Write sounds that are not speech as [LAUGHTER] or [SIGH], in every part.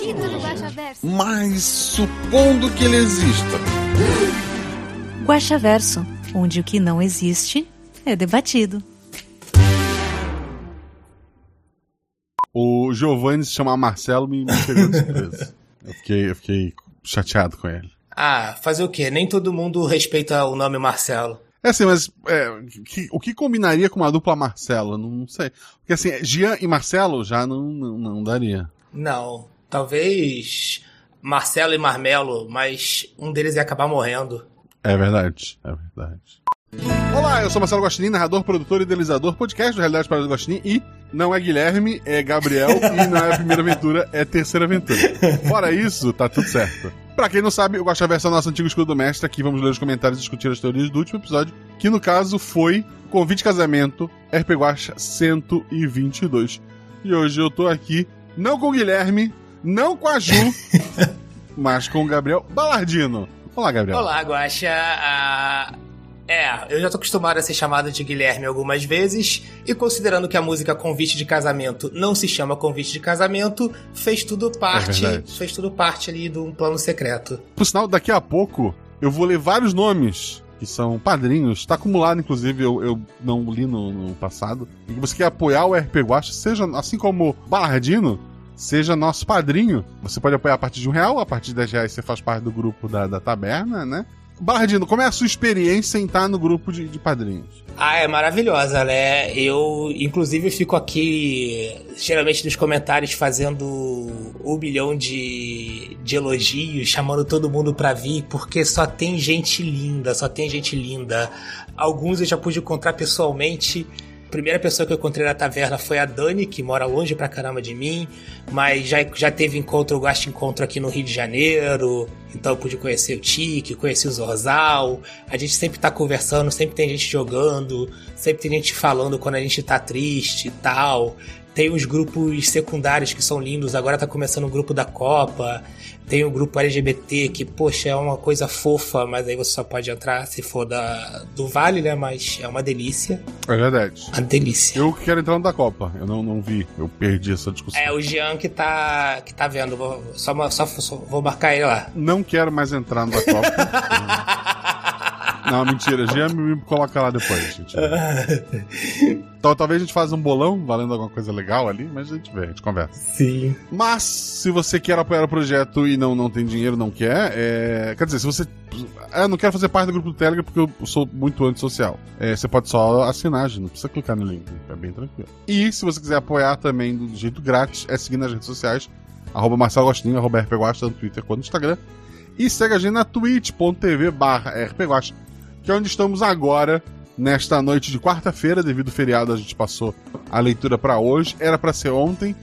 No Guaxaverso. Mas supondo que ele exista. Guaxaverso, onde o que não existe é debatido. O Giovanni se chamar Marcelo me, me pegou de surpresa. Eu fiquei, eu fiquei chateado com ele. Ah, fazer o quê? Nem todo mundo respeita o nome Marcelo. É assim, mas é, que- o que combinaria com uma dupla Marcelo? Não, não sei. Porque assim, Jean e Marcelo já não, não, não daria. Não, talvez Marcelo e Marmelo, mas um deles ia acabar morrendo. É verdade, é verdade. Olá, eu sou Marcelo Gostin, narrador, produtor e idealizador, podcast do Realidade para o Gostin e não é Guilherme, é Gabriel [LAUGHS] e não é a primeira aventura, é a terceira aventura. Fora isso, tá tudo certo. Pra quem não sabe, o Guaxaverso é o nosso antigo escudo mestre, aqui vamos ler os comentários e discutir as teorias do último episódio, que no caso foi Convite de Casamento, RP Guaxa 122. E hoje eu tô aqui, não com o Guilherme, não com a Ju, [LAUGHS] mas com o Gabriel Balardino. Olá, Gabriel. Olá, Guaxa. Ah, é, eu já tô acostumado a ser chamado de Guilherme algumas vezes, e considerando que a música Convite de Casamento não se chama Convite de Casamento, fez tudo parte, verdade. fez tudo parte ali de um plano secreto. Por sinal, daqui a pouco eu vou ler vários nomes que são padrinhos. Tá acumulado, inclusive, eu, eu não li no, no passado. E que você quer apoiar o RP Guacha, seja assim como Balardino, seja nosso padrinho. Você pode apoiar a partir de um real, a partir de 10 reais você faz parte do grupo da, da taberna, né? Balardino, como é a sua experiência em estar no grupo de, de padrinhos? Ah, é maravilhosa, né? Eu, inclusive, fico aqui, geralmente nos comentários, fazendo um milhão de, de elogios, chamando todo mundo pra vir, porque só tem gente linda, só tem gente linda. Alguns eu já pude encontrar pessoalmente. A primeira pessoa que eu encontrei na taverna foi a Dani, que mora longe pra caramba de mim, mas já, já teve encontro, eu gosto de encontro aqui no Rio de Janeiro, então eu pude conhecer o Tique, conheci o Zorzal. A gente sempre tá conversando, sempre tem gente jogando, sempre tem gente falando quando a gente tá triste e tal. Tem os grupos secundários que são lindos, agora tá começando o grupo da Copa. Tem o grupo LGBT, que, poxa, é uma coisa fofa, mas aí você só pode entrar se for da, do Vale, né? Mas é uma delícia. É verdade. Uma delícia. Eu quero entrar no da Copa. Eu não, não vi. Eu perdi essa discussão. É o Jean que tá, que tá vendo. Vou, só, só, só vou marcar ele lá. Não quero mais entrar no da Copa. [LAUGHS] Não, mentira. Jean me coloca lá depois, gente. Então talvez a gente faça um bolão valendo alguma coisa legal ali, mas a gente vê, a gente conversa. Sim. Mas, se você quer apoiar o projeto e não, não tem dinheiro, não quer, é... quer dizer, se você. É, não quero fazer parte do grupo do Telegram porque eu sou muito antissocial. É, você pode só assinar, gente, não precisa clicar no link, é bem tranquilo. E se você quiser apoiar também do jeito grátis, é seguir nas redes sociais, arroba Marcelo Agostinho, arroba rpguasta, no Twitter quanto no Instagram. E segue a gente na twitch.tv barra rpguasta, que é onde estamos agora, nesta noite de quarta-feira, devido ao feriado a gente passou a leitura pra hoje. Era pra ser ontem,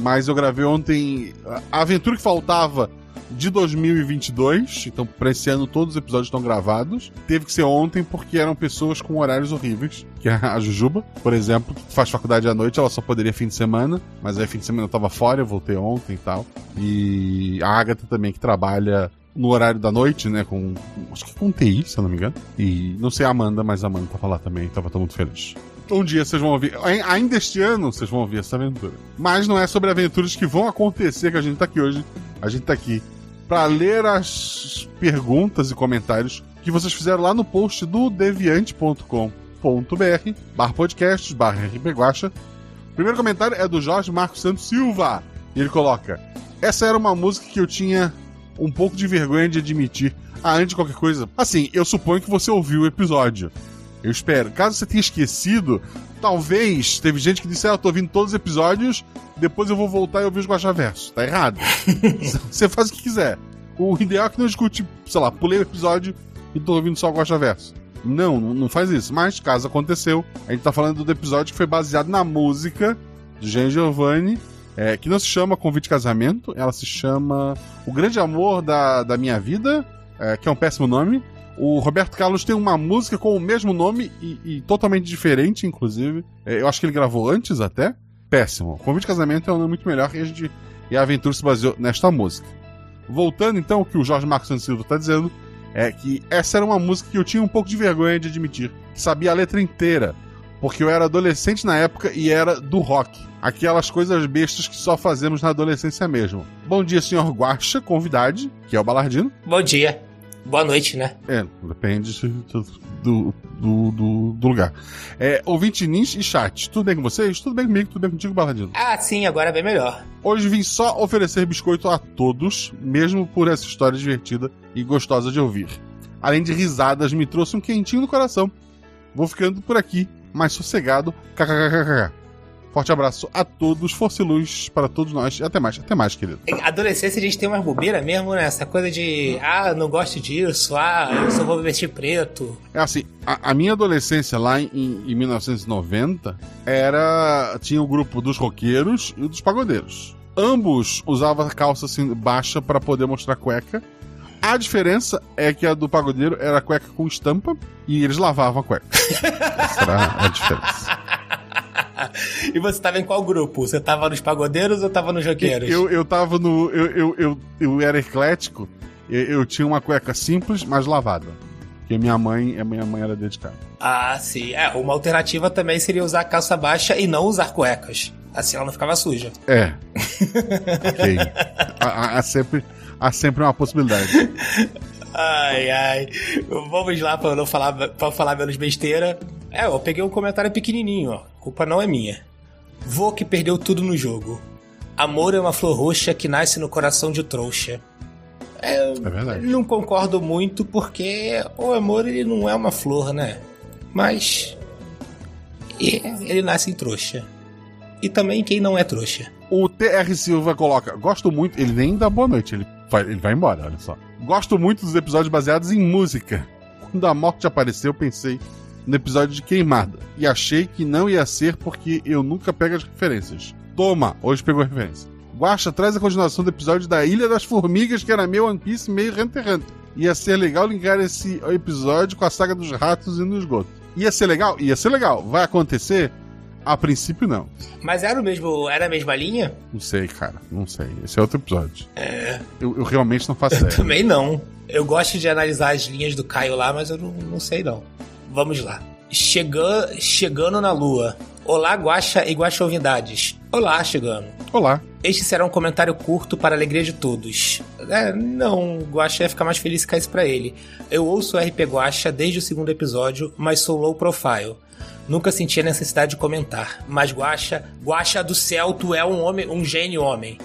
mas eu gravei ontem a aventura que faltava de 2022. Então, pra esse ano, todos os episódios estão gravados. Teve que ser ontem porque eram pessoas com horários horríveis. Que é a Jujuba, por exemplo, que faz faculdade à noite, ela só poderia fim de semana. Mas aí, fim de semana eu tava fora, eu voltei ontem e tal. E a Agatha também, que trabalha no horário da noite, né? Com. Acho que com TI, se eu não me engano. E não sei a Amanda, mas a Amanda tava lá também, tava tô muito feliz. Um dia vocês vão ouvir, ai- ainda este ano vocês vão ouvir essa aventura. Mas não é sobre aventuras que vão acontecer que a gente tá aqui hoje. A gente tá aqui pra ler as perguntas e comentários que vocês fizeram lá no post do deviante.com.br barra podcasts barra rpguacha. O primeiro comentário é do Jorge Marcos Santos Silva. E ele coloca: Essa era uma música que eu tinha um pouco de vergonha de admitir. Ah, antes de qualquer coisa. Assim, eu suponho que você ouviu o episódio. Eu espero. Caso você tenha esquecido, talvez teve gente que disse: Ah, eu tô ouvindo todos os episódios, depois eu vou voltar e ouvir os Guaxaverso. Tá errado. [LAUGHS] você faz o que quiser. O ideal é que não escute, sei lá, pulei o episódio e tô ouvindo só o Guaxaverso. Não, não não faz isso. Mas, caso aconteceu, a gente tá falando do episódio que foi baseado na música de Jean Giovanni É, que não se chama Convite de Casamento, ela se chama O Grande Amor da, da Minha Vida, é, que é um péssimo nome. O Roberto Carlos tem uma música com o mesmo nome e, e totalmente diferente, inclusive. É, eu acho que ele gravou antes até. Péssimo. Convite de Casamento é um nome muito melhor e a, gente, e a aventura se baseou nesta música. Voltando então ao que o Jorge Marcos Santos Silva está dizendo, é que essa era uma música que eu tinha um pouco de vergonha de admitir, que sabia a letra inteira, porque eu era adolescente na época e era do rock. Aquelas coisas bestas que só fazemos na adolescência mesmo. Bom dia, senhor Guaxa, convidade, que é o Balardino. Bom dia. Boa noite, né? É, depende do, do, do, do lugar. É, ouvinte Nins e chat, tudo bem com vocês? Tudo bem comigo? Tudo bem contigo, Baladino? Ah, sim, agora é bem melhor. Hoje vim só oferecer biscoito a todos, mesmo por essa história divertida e gostosa de ouvir. Além de risadas, me trouxe um quentinho no coração. Vou ficando por aqui, mais sossegado. KKKKK. Forte abraço a todos, força e luz para todos nós. Até mais, até mais, querido. Adolescência a gente tem umas bobeiras mesmo, né? Essa coisa de, ah, não gosto disso, ah, eu só vou vestir preto. É assim, a, a minha adolescência lá em, em 1990 era. tinha o grupo dos roqueiros e dos pagodeiros. Ambos usavam calça assim, baixa para poder mostrar cueca. A diferença é que a do pagodeiro era cueca com estampa e eles lavavam a cueca. [LAUGHS] Essa era a diferença. E você tava em qual grupo? Você tava nos pagodeiros ou tava nos roqueiros? Eu, eu tava no. Eu, eu, eu, eu era eclético. Eu, eu, tinha uma cueca simples, mas lavada. Porque minha mãe, a minha mãe era dedicada. Ah, sim. É, uma alternativa também seria usar calça baixa e não usar cuecas. Assim ela não ficava suja. É. ok. [LAUGHS] Há, há, sempre, há sempre uma possibilidade. Ai, ai. Vamos lá não falar, pra falar menos besteira. É, eu peguei um comentário pequenininho, ó. Culpa não é minha. Vô que perdeu tudo no jogo. Amor é uma flor roxa que nasce no coração de trouxa. É, é verdade. Não concordo muito porque o amor ele não é uma flor, né? Mas ele nasce em trouxa. E também quem não é trouxa. O TR Silva coloca: Gosto muito. Ele nem dá boa noite, ele vai, ele vai embora, olha só. Gosto muito dos episódios baseados em música. Quando a morte apareceu, pensei: no episódio de Queimada e achei que não ia ser porque eu nunca pego as referências. Toma, hoje pegou a referência. Guacha traz a continuação do episódio da Ilha das Formigas, que era meio One Piece, meio Hunter x Hunter. Ia ser legal linkar esse episódio com a saga dos ratos e no esgoto. Ia ser legal? Ia ser legal. Vai acontecer? A princípio, não. Mas era o mesmo. Era a mesma linha? Não sei, cara. Não sei. Esse é outro episódio. É. Eu, eu realmente não faço eu ideia. Também não. Eu gosto de analisar as linhas do Caio lá, mas eu não, não sei, não. Vamos lá. Chegando, chegando na lua. Olá, Guaxa e Guaxovidades. Olá, chegando. Olá. Este será um comentário curto para a alegria de todos. É, não, Guaxa ia ficar mais feliz se caísse pra ele. Eu ouço o RP Guaxa desde o segundo episódio, mas sou low profile. Nunca senti a necessidade de comentar. Mas Guaxa, Guaxa do céu, tu é um homem, um gênio homem.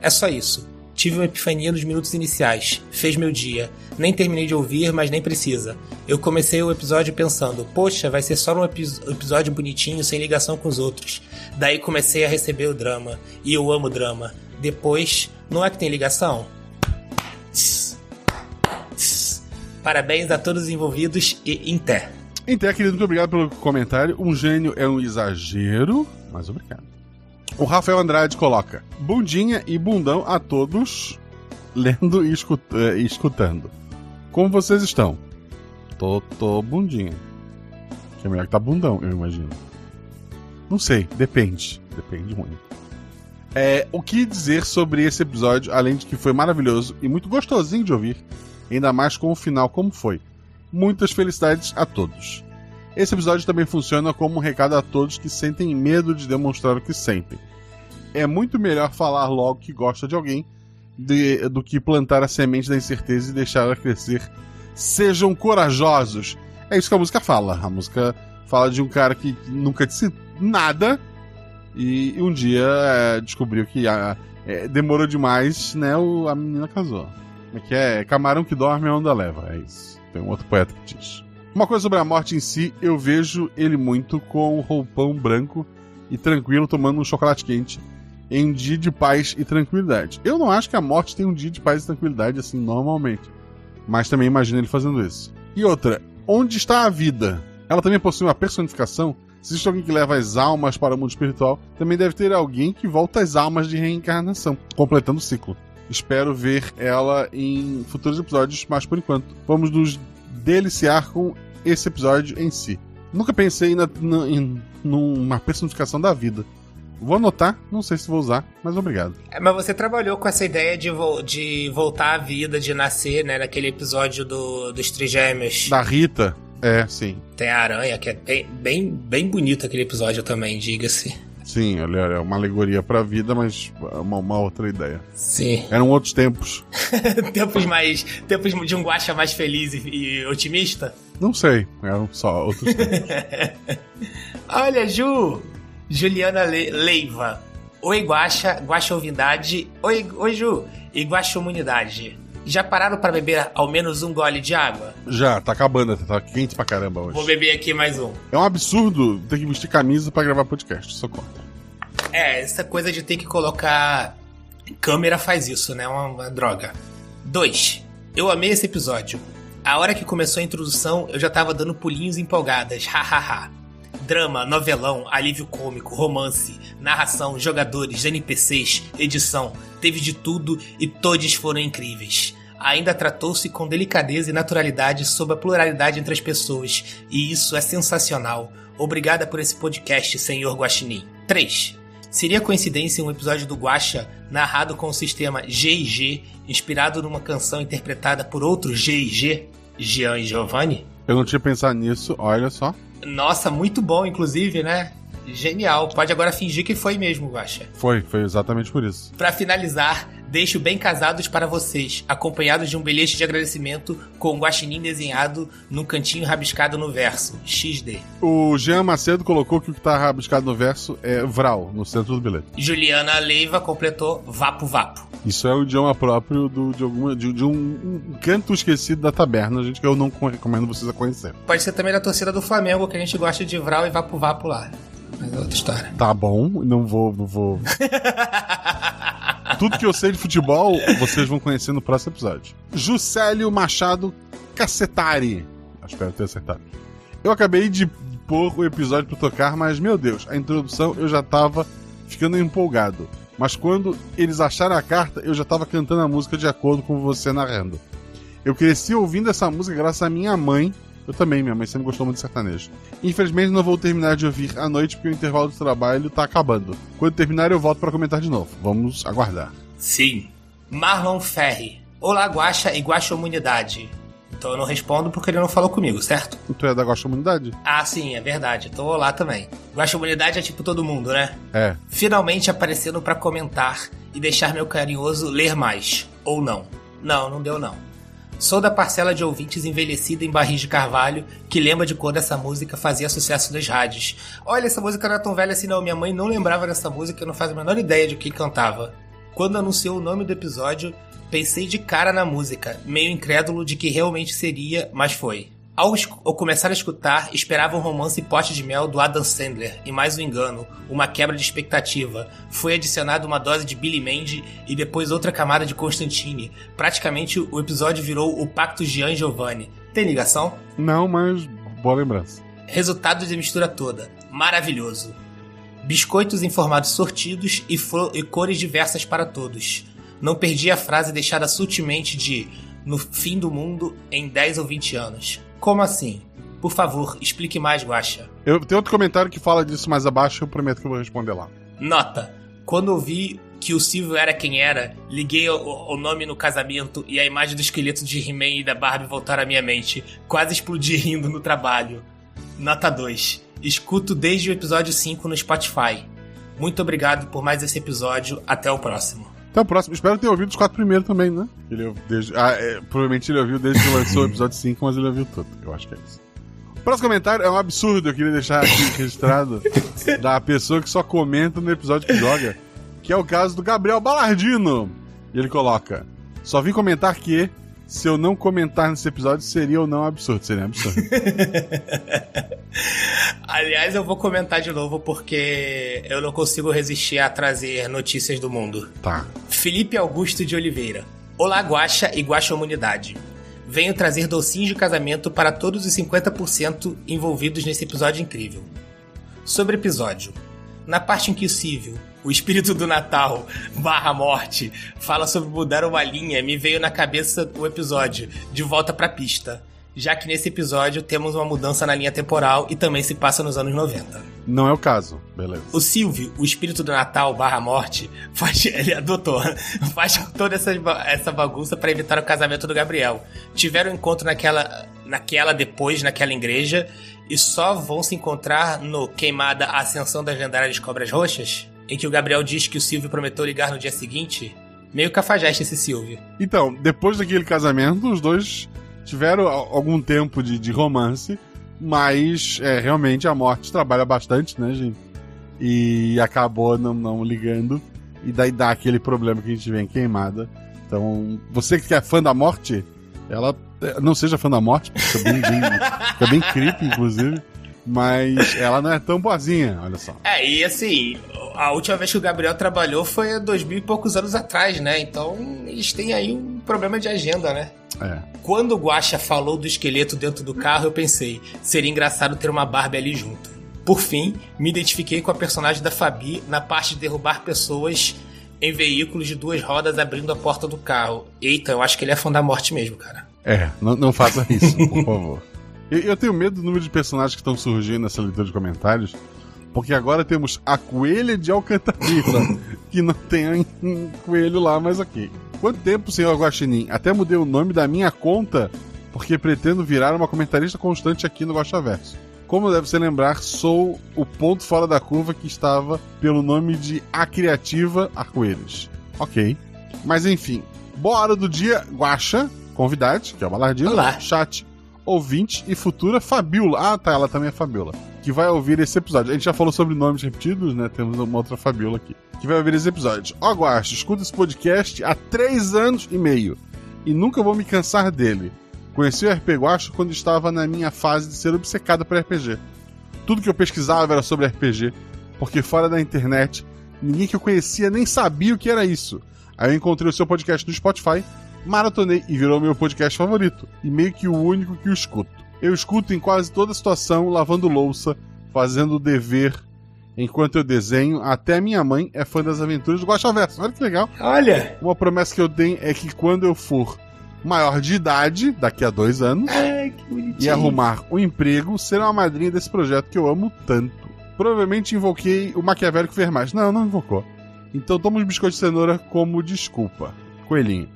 É só isso. Tive uma epifania nos minutos iniciais. Fez meu dia. Nem terminei de ouvir, mas nem precisa. Eu comecei o episódio pensando, poxa, vai ser só um episódio bonitinho, sem ligação com os outros. Daí comecei a receber o drama. E eu amo drama. Depois, não é que tem ligação? Parabéns a todos os envolvidos e Inter. Inter, querido, muito obrigado pelo comentário. Um gênio é um exagero, mas obrigado. O Rafael Andrade coloca: bundinha e bundão a todos, lendo e eh, escutando. Como vocês estão? Tô, tô bundinha. Que é melhor que tá bundão, eu imagino. Não sei, depende. Depende muito. É, o que dizer sobre esse episódio, além de que foi maravilhoso e muito gostosinho de ouvir, ainda mais com o final como foi. Muitas felicidades a todos. Esse episódio também funciona como um recado a todos que sentem medo de demonstrar o que sentem. É muito melhor falar logo que gosta de alguém de, do que plantar a semente da incerteza e deixar ela crescer. Sejam corajosos. É isso que a música fala. A música fala de um cara que nunca disse nada e um dia é, descobriu que a, é, demorou demais, né? O, a menina casou. É que é camarão que dorme a onda leva. É isso. Tem um outro poeta que diz. Uma coisa sobre a morte em si, eu vejo ele muito com roupão branco e tranquilo tomando um chocolate quente em um dia de paz e tranquilidade. Eu não acho que a morte tem um dia de paz e tranquilidade assim normalmente, mas também imagino ele fazendo isso. E outra, onde está a vida? Ela também possui uma personificação? Se existe alguém que leva as almas para o mundo espiritual, também deve ter alguém que volta as almas de reencarnação, completando o ciclo. Espero ver ela em futuros episódios, mas por enquanto, vamos nos deliciar com esse episódio em si. Nunca pensei na, na, em numa personificação da vida. Vou anotar, não sei se vou usar, mas obrigado. É, mas você trabalhou com essa ideia de, vo de voltar à vida, de nascer, né? Naquele episódio do, dos Trigêmeos. Da Rita, é, sim. Tem a aranha, que é bem, bem, bem bonito aquele episódio também, diga-se. Sim, olha, é uma alegoria pra vida, mas é uma, uma outra ideia. Sim. Eram outros tempos. [LAUGHS] tempos mais. Tempos de um guacha mais feliz e, e otimista? Não sei, eram só outros. [LAUGHS] Olha, Ju! Juliana Le Leiva. Oi, Guaxa, Guaxa Ouvindade. Oi, oi, Ju. E Guaxa Humanidade. Já pararam para beber ao menos um gole de água? Já, tá acabando, tá quente pra caramba hoje. Vou beber aqui mais um. É um absurdo ter que vestir camisa para gravar podcast, sou contra. É, essa coisa de ter que colocar. Câmera faz isso, né? Uma, uma droga. 2. Eu amei esse episódio. A hora que começou a introdução, eu já tava dando pulinhos empolgadas. Hahaha. Drama, novelão, alívio cômico, romance, narração, jogadores, NPCs, edição. Teve de tudo e todos foram incríveis. Ainda tratou-se com delicadeza e naturalidade sobre a pluralidade entre as pessoas, e isso é sensacional. Obrigada por esse podcast, senhor Guaxinim. 3. Seria coincidência um episódio do Guaxa narrado com o sistema G&G, inspirado numa canção interpretada por outro G&G, Jean e Giovanni? Eu não tinha pensado nisso, olha só. Nossa, muito bom, inclusive, né? Genial. Pode agora fingir que foi mesmo, Guaxa. Foi, foi exatamente por isso. Para finalizar, deixo bem casados para vocês, acompanhados de um bilhete de agradecimento com um guaxinim desenhado num cantinho rabiscado no verso, XD. O Jean Macedo colocou que o que tá rabiscado no verso é Vral, no centro do bilhete. Juliana Leiva completou Vapo Vapo. Isso é o idioma próprio do, de, alguma, de, de um, um, canto esquecido da taberna, gente, que eu não recomendo vocês a conhecer. Pode ser também da torcida do Flamengo, que a gente gosta de Vral e Vapo Vapo lá. Mas é outra história. Tá bom, não vou. Não vou... [LAUGHS] Tudo que eu sei de futebol, vocês vão conhecer no próximo episódio. Juscelio Machado Cacetari. Espero ter acertado. Eu acabei de pôr o episódio pra tocar, mas, meu Deus, a introdução eu já tava ficando empolgado. Mas quando eles acharam a carta, eu já tava cantando a música de acordo com você narrando. Eu cresci ouvindo essa música graças à minha mãe, eu também, minha mãe sempre gostou muito de sertanejo. Infelizmente não vou terminar de ouvir à noite porque o intervalo do trabalho tá acabando. Quando terminar eu volto para comentar de novo. Vamos aguardar. Sim. Marlon Ferri. Olá, Guaxa e Guaxa Humanidade. Então eu não respondo porque ele não falou comigo, certo? Tu é da Guaxa Humanidade? Ah, sim, é verdade. Tô lá também. Guaxa Humanidade é tipo todo mundo, né? É. Finalmente aparecendo para comentar e deixar meu carinhoso ler mais. Ou não. Não, não deu não. Sou da parcela de ouvintes envelhecida em barris de carvalho que lembra de quando essa música fazia sucesso nas rádios. Olha, essa música não é tão velha assim não. Minha mãe não lembrava dessa música e não faz a menor ideia de o que cantava. Quando anunciou o nome do episódio, pensei de cara na música, meio incrédulo de que realmente seria, mas foi. Ao, ao, começar a escutar, esperava um romance pote de mel do Adam Sandler, e mais um engano, uma quebra de expectativa. Foi adicionada uma dose de Billy Mandy e depois outra camada de Constantine. Praticamente o episódio virou o Pacto Gian Giovanni. Tem ligação? Não, mas boa lembrança. Resultado de mistura toda. Maravilhoso. Biscoitos em formatos sortidos e, e cores diversas para todos. Não perdi a frase deixada sutilmente de no fim do mundo em 10 ou 20 anos. Como assim? Por favor, explique mais, Guaxa. Eu tenho outro comentário que fala disso mais abaixo, eu prometo que eu vou responder lá. Nota. Quando eu vi que o Silvio era quem era, liguei o, o nome no casamento e a imagem do esqueleto de He-Man e da Barbie voltaram à minha mente. Quase explodi rindo no trabalho. Nota 2. Escuto desde o episódio 5 no Spotify. Muito obrigado por mais esse episódio. Até o próximo. Até o próximo. Espero ter ouvido os quatro primeiros também, né? Ele desde, ah, é, provavelmente ele ouviu desde que lançou o episódio 5, mas ele ouviu tudo. Eu acho que é isso. O próximo comentário é um absurdo, eu queria deixar aqui [LAUGHS] registrado da pessoa que só comenta no episódio que joga, que é o caso do Gabriel Balardino. E ele coloca: Só vim comentar que se eu não comentar nesse episódio, seria ou não absurdo? Seria absurdo. [LAUGHS] Aliás, eu vou comentar de novo porque eu não consigo resistir a trazer notícias do mundo. Tá. Felipe Augusto de Oliveira. Olá, Guaxa e Guaxa Humanidade. Venho trazer docinhos de casamento para todos os 50% envolvidos nesse episódio incrível. Sobre episódio. Na parte em que o Cível, o espírito do Natal, barra morte, fala sobre mudar uma linha, me veio na cabeça o episódio De Volta pra Pista. Já que nesse episódio temos uma mudança na linha temporal e também se passa nos anos 90. Não é o caso, beleza. O Silvio, o espírito do Natal barra morte, faz, [LAUGHS] ele adotou, faz toda essa, essa bagunça para evitar o casamento do Gabriel. Tiveram um encontro naquela, naquela depois, naquela igreja, e só vão se encontrar no Queimada Ascensão das Lendárias Cobras Roxas, em que o Gabriel diz que o Silvio prometeu ligar no dia seguinte. Meio cafajeste esse Silvio. Então, depois daquele casamento, os dois tiveram algum tempo de, de romance, mas é, realmente a morte trabalha bastante, né, gente? E acabou não, não ligando. E daí dá aquele problema que a gente vê em queimada. Então, você que é fã da morte, ela não seja fã da morte, fica bem, bem, fica bem creepy, inclusive. Mas ela não é tão boazinha, olha só. É, e assim, a última vez que o Gabriel trabalhou foi há dois mil e poucos anos atrás, né? Então eles têm aí um problema de agenda, né? É. Quando o Guaxa falou do esqueleto dentro do carro, eu pensei, seria engraçado ter uma Barbie ali junto. Por fim, me identifiquei com a personagem da Fabi na parte de derrubar pessoas em veículos de duas rodas abrindo a porta do carro. Eita, eu acho que ele é fã da morte mesmo, cara. É, não, não faça isso, por [LAUGHS] favor. Eu, eu, tenho medo do número de personagens que estão surgindo nessa leitura de comentários, porque agora temos a coelha de Alcantarilla, [LAUGHS] que não tem um coelho lá, mas ok. Quanto tempo, senhor Guaxinim? Até mudei o nome da minha conta, porque pretendo virar uma comentarista constante aqui no Guaxaverso. Como deve se lembrar, sou o ponto fora da curva que estava pelo nome de A Criativa Arco-Íris. Ok. Mas enfim, boa hora do dia, Guaxa, convidade, que é o Balardino, Olá. chat, ouvinte e futura Fabiola. Ah, tá, ela também é Fabiola. Que vai ouvir esse episódio. A gente já falou sobre nomes repetidos, né? Temos uma outra Fabiola aqui. Que vai ouvir esse episódio. Ó, Guaxa, escuta esse podcast há três anos e meio. E nunca vou me cansar dele. Conheci o RP Guacha quando estava na minha fase de ser obcecado por RPG. Tudo que eu pesquisava era sobre RPG, porque fora da internet, ninguém que eu conhecia nem sabia o que era isso. Aí eu encontrei o seu podcast no Spotify, maratonei e virou meu podcast favorito, e meio que o único que eu escuto. Eu escuto em quase toda situação, lavando louça, fazendo o dever, enquanto eu desenho, até minha mãe é fã das aventuras do Guaxaverso. Olha que legal. Olha! Uma promessa que eu tenho é que quando eu for maior de idade, daqui a dois anos, Ai, e arrumar um emprego, será uma madrinha desse projeto que eu amo tanto. Provavelmente invoquei o maquiavélico ver mais. Não, não invocou. Então toma os biscoitos de cenoura como desculpa. Coelhinho.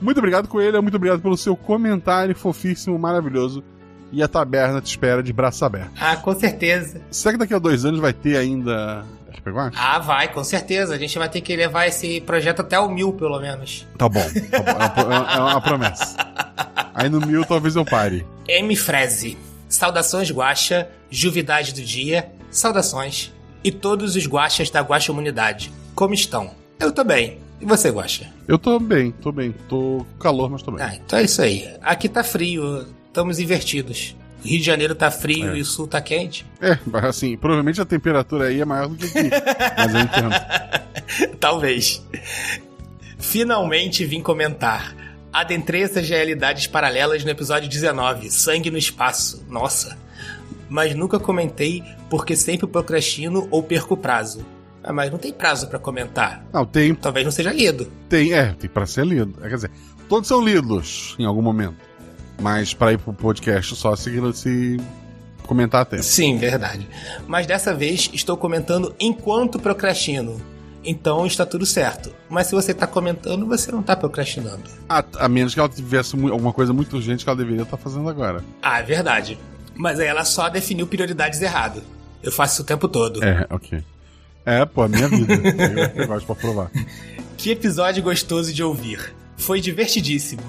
Muito obrigado, Coelho. Muito obrigado pelo seu comentário fofíssimo, maravilhoso. E a taberna te espera de braço aberto. Ah, com certeza. Será que daqui a dois anos vai ter ainda? Ah, vai, com certeza. A gente vai ter que levar esse projeto até o mil, pelo menos. Tá bom. Tá bom. É, uma, é uma promessa. Aí no mil talvez eu pare. M. Freze. Saudações, Guaxa. Juvidade do dia. Saudações. E todos os Guaxas da Guaxa Humanidade. Como estão? Eu tô bem. E você, Guaxa? Eu tô bem, tô bem. Tô com calor, mas tô bem. Ah, então é isso aí. Aqui tá frio. Estamos invertidos. Rio de Janeiro tá frio É. e o Sul tá quente. É, assim, provavelmente a temperatura aí é maior do que aqui. [LAUGHS] mas eu entendo. Talvez. Finalmente vim comentar. Adentrei essas realidades paralelas no episódio 19, Sangue no Espaço. Nossa. Mas nunca comentei porque sempre procrastino ou perco o prazo. Ah, mas não tem prazo pra comentar. Não, tem, Talvez não seja lido. tem, é, tem pra ser lido. É, Quer dizer, todos são lidos em algum momento. Mas pra ir pro podcast só se, se comentar até. Sim, verdade. Mas dessa vez estou comentando enquanto procrastino. Então está tudo certo. Mas se você tá comentando, você não tá procrastinando. A, a menos que ela tivesse alguma coisa muito urgente que ela deveria estar fazendo agora. Ah, é verdade. Mas aí ela só definiu prioridades errado. Eu faço isso o tempo todo. É, ok. É, pô, a minha vida. eu gosto pra provar. [LAUGHS] Que episódio gostoso de ouvir. Foi divertidíssimo.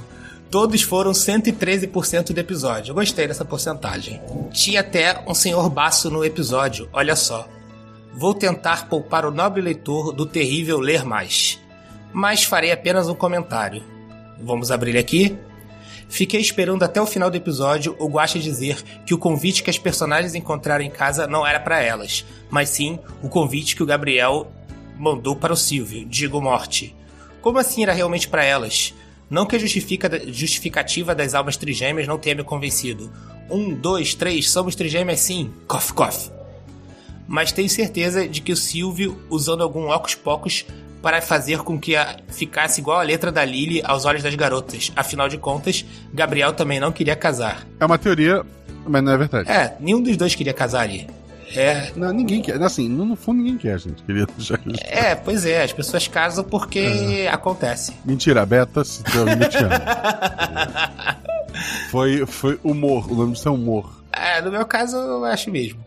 Todos foram 113% do episódio. Eu gostei dessa porcentagem. Tinha até um senhor baço no episódio, olha só. Vou tentar poupar o nobre leitor do terrível ler mais. Mas farei apenas um comentário. Vamos abrir aqui? Fiquei esperando até o final do episódio o Guaxa dizer que o convite que as personagens encontraram em casa não era para elas, mas sim o convite que o Gabriel mandou para o Silvio, digo morte. Como assim era realmente para elas? Não que a justifica- justificativa das almas trigêmeas não tenha me convencido. Um, dois, três, somos trigêmeas sim. Cof, cof. mas tenho certeza de que o Silvio, usando algum óculos pocos para fazer com que a, ficasse igual a letra da Lily aos olhos das garotas. Afinal de contas, Gabriel também não queria casar. É uma teoria, mas não é verdade. É, nenhum dos dois queria casar ali. É. Não, ninguém quer. Assim, no fundo ninguém quer, gente. Queria já... É, pois é, as pessoas casam porque é. acontece. Mentira, Beta, se te [LAUGHS] foi, foi humor, o nome disso é humor. É, no meu caso, eu acho mesmo.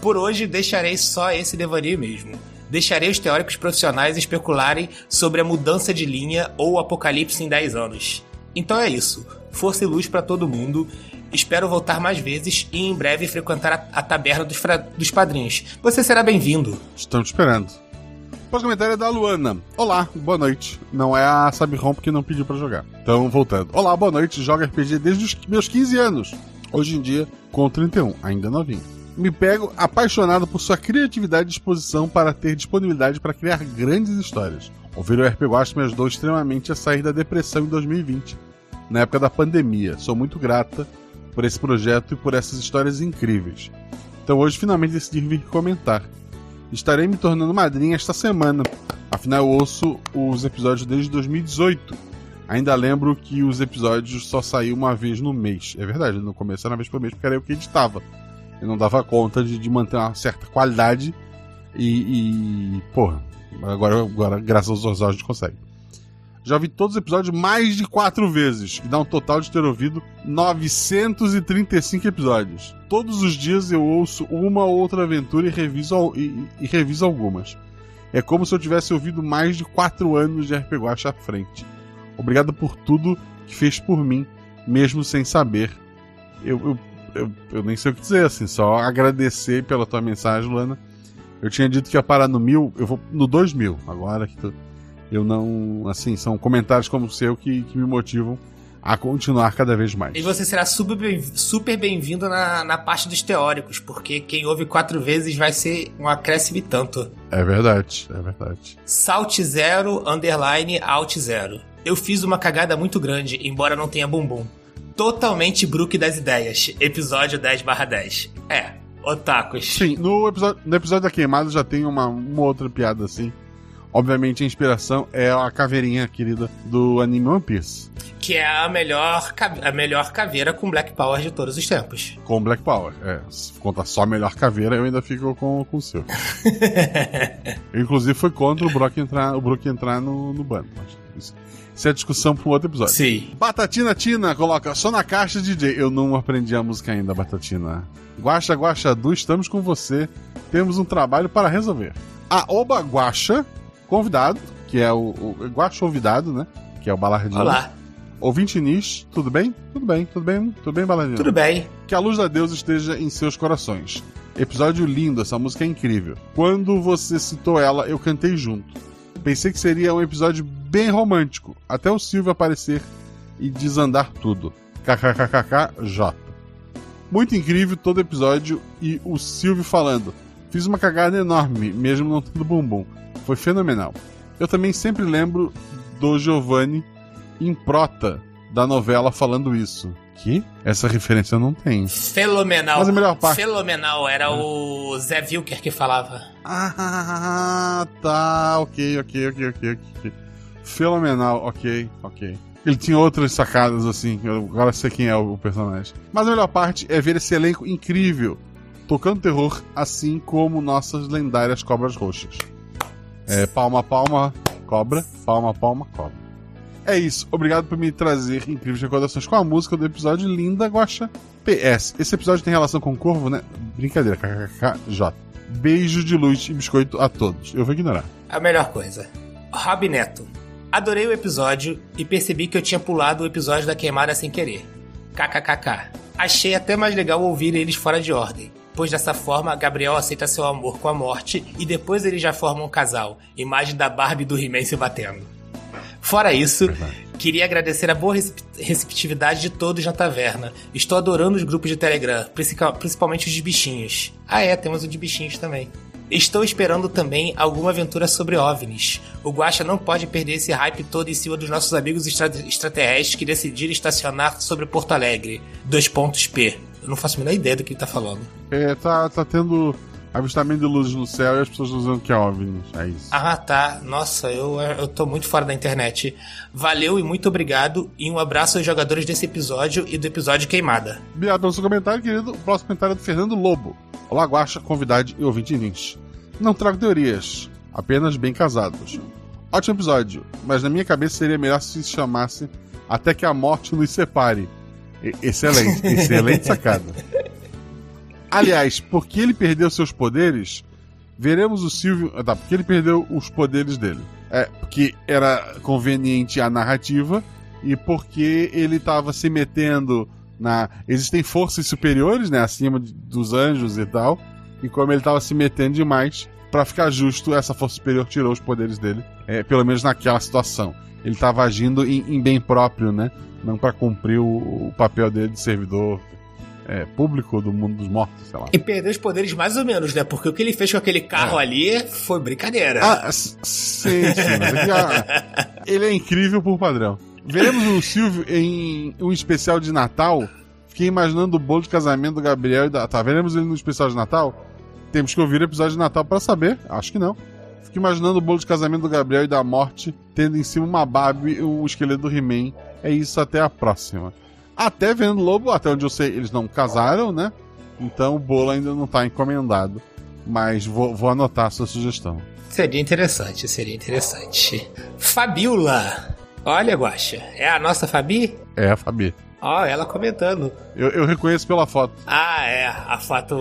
Por hoje, deixarei só esse devaneio mesmo. Deixarei os teóricos profissionais especularem sobre a mudança de linha ou o apocalipse em 10 anos. Então é isso. Força e luz para todo mundo. Espero voltar mais vezes e em breve frequentar a, a taberna dos, dos padrinhos. Você será bem-vindo. Estamos esperando. O próximo comentário é da Luana. Olá, boa noite. Não é a Sabirrom que não pediu para jogar. Então, voltando. Olá, boa noite. Joga RPG desde os meus 15 anos. Hoje em dia, com 31, ainda novinho. Me pego apaixonado por sua criatividade e disposição para ter disponibilidade para criar grandes histórias. Ouvir o RPG Watch me ajudou extremamente a sair da depressão em 2020, na época da pandemia. Sou muito grata por esse projeto e por essas histórias incríveis. Então hoje finalmente decidi vir comentar. Estarei me tornando madrinha esta semana, afinal eu ouço os episódios desde 2018. Ainda lembro que os episódios só saíam uma vez no mês. É verdade, no começo era uma vez por mês porque era eu que editava. Eu não dava conta de, de manter uma certa qualidade e, e porra, agora, agora graças aos olhos a gente consegue. Já vi todos os episódios mais de quatro vezes, que dá um total de ter ouvido 935 episódios. Todos os dias eu ouço uma ou outra aventura e reviso, e, e reviso algumas. É como se eu tivesse ouvido mais de quatro anos de RPG Watch à frente. Obrigado por tudo que fez por mim, mesmo sem saber. Eu, eu, eu, eu nem sei o que dizer, assim, só agradecer pela tua mensagem, Luana. Eu tinha dito que ia parar no mil, eu vou no dois mil, agora que tu eu não. Assim, são comentários como o seu que, que me motivam a continuar cada vez mais. E você será super bem-vindo super bem na, na parte dos teóricos, porque quem ouve quatro vezes vai ser um acréscimo e tanto. É verdade, é verdade. Salt zero, underline, alt zero. Eu fiz uma cagada muito grande, embora não tenha bumbum. Totalmente Brook das ideias. Episódio 10 10. É, otakus. Sim, no episódio, no episódio da queimada já tem uma, uma outra piada assim. Obviamente a inspiração é a caveirinha querida do anime One Piece. Que é a melhor, a melhor caveira com Black Power de todos os tempos. Com Black Power, é. Se contar só a melhor caveira, eu ainda fico com, com o seu. eu, [LAUGHS] inclusive, foi contra o Brock entrar, o Brook entrar no, no bando. Isso, isso é discussão para um outro episódio. Sim. Batatina Tina coloca só na caixa DJ. Eu não aprendi a música ainda, Batatina. Guaxa Guaxa Du, estamos com você. Temos um trabalho para resolver. A Oba Guaxa convidado, que é o, o Guacho Ouvidado, né? Que é o Balardino. Olá. Ouvinte Nish, tudo bem? Tudo bem, tudo bem, tudo bem, Balardino? Tudo bem. Que a luz da Deus esteja em seus corações. Episódio lindo, essa música é incrível. Quando você citou ela, eu cantei junto. Pensei que seria um episódio bem romântico, até o Silvio aparecer e desandar tudo. KKKKJ. Muito incrível todo episódio e o Silvio falando. Fiz uma cagada enorme, mesmo não tendo bumbum. Foi fenomenal. Eu também sempre lembro do Giovanni em prota da novela falando isso. Que? Essa referência eu não tenho. Fenomenal. Mas a melhor parte. Fenomenal. Era o Zé Vilker que falava. Ah, tá. Ok, ok, ok, ok, ok. Fenomenal. Ok, ok. Ele tinha outras sacadas assim. Agora sei quem é o personagem. Mas a melhor parte é ver esse elenco incrível tocando terror, assim como nossas lendárias cobras roxas. É, palma, palma, cobra. Palma, palma, cobra. É isso. Obrigado por me trazer incríveis recordações com a música do episódio Linda Guacha. PS. Esse episódio tem relação com o Corvo, né? Brincadeira. KKKJ. Beijo de luz e biscoito a todos. Eu vou ignorar. A melhor coisa. Rob Neto. Adorei o episódio e percebi que eu tinha pulado o episódio da queimada sem querer. KKKK. Achei até mais legal ouvir eles fora de ordem pois dessa forma Gabriel aceita seu amor com a morte e depois eles já formam um casal, imagem da Barbie do He-Man se batendo. Fora isso, queria agradecer a boa receptividade de todos na taverna. Estou adorando os grupos de Telegram, principalmente os de bichinhos. Ah é, temos o de bichinhos também. Estou esperando também alguma aventura sobre OVNIs. O Guacha não pode perder esse hype todo em cima dos nossos amigos extra extraterrestres que decidiram estacionar sobre Porto Alegre. Dois pontos P. Eu não faço a menor ideia do que ele tá falando. É, tá, tá tendo avistamento de luzes no céu e as pessoas dizendo que é OVNIs. É isso. Ah, tá. Nossa, eu, eu tô muito fora da internet. Valeu e muito obrigado. E um abraço aos jogadores desse episódio e do episódio Queimada. Obrigado pelo seu comentário, querido. O próximo comentário é do Fernando Lobo. Olá, Guaxa, convidade e ouvinte Lins. Não trago teorias, apenas bem casados. Ótimo episódio, mas na minha cabeça seria melhor se chamasse Até que a Morte nos separe. E- excelente, [LAUGHS] excelente sacada. Aliás, porque ele perdeu seus poderes, veremos o Silvio. ah, Tá, porque ele perdeu os poderes dele. É, porque era conveniente a narrativa e porque ele estava se metendo na. Existem forças superiores, né? Acima de- dos anjos e tal. E como ele estava se metendo demais, pra ficar justo, essa força superior tirou os poderes dele. É, pelo menos naquela situação. Ele estava agindo em, em bem próprio, né? Não para cumprir o, o papel dele de servidor é, público do mundo dos mortos, sei lá. E perdeu os poderes mais ou menos, né? Porque o que ele fez com aquele carro ali foi brincadeira. Ah, sim, sim, mas aqui, ah, [LAUGHS] ele é incrível por padrão. Veremos o Silvio em um especial de Natal. Fiquei imaginando o bolo de casamento do Gabriel e da. Tá, veremos ele no especial de Natal? Temos que ouvir o episódio de Natal pra saber. Acho que não. Fico imaginando o bolo de casamento do Gabriel e da morte, tendo em cima uma Barbie e o esqueleto do He-Man. É isso, até a próxima. Até vendo Lobo, até onde eu sei, eles não casaram, né? Então o bolo ainda não tá encomendado. Mas vou, vou anotar a sua sugestão. Seria interessante, seria interessante. Fabiola! Olha, Guaxa, é a nossa Fabi? É a Fabi. Ó, ela comentando. Eu, eu reconheço pela foto. Ah, é, a foto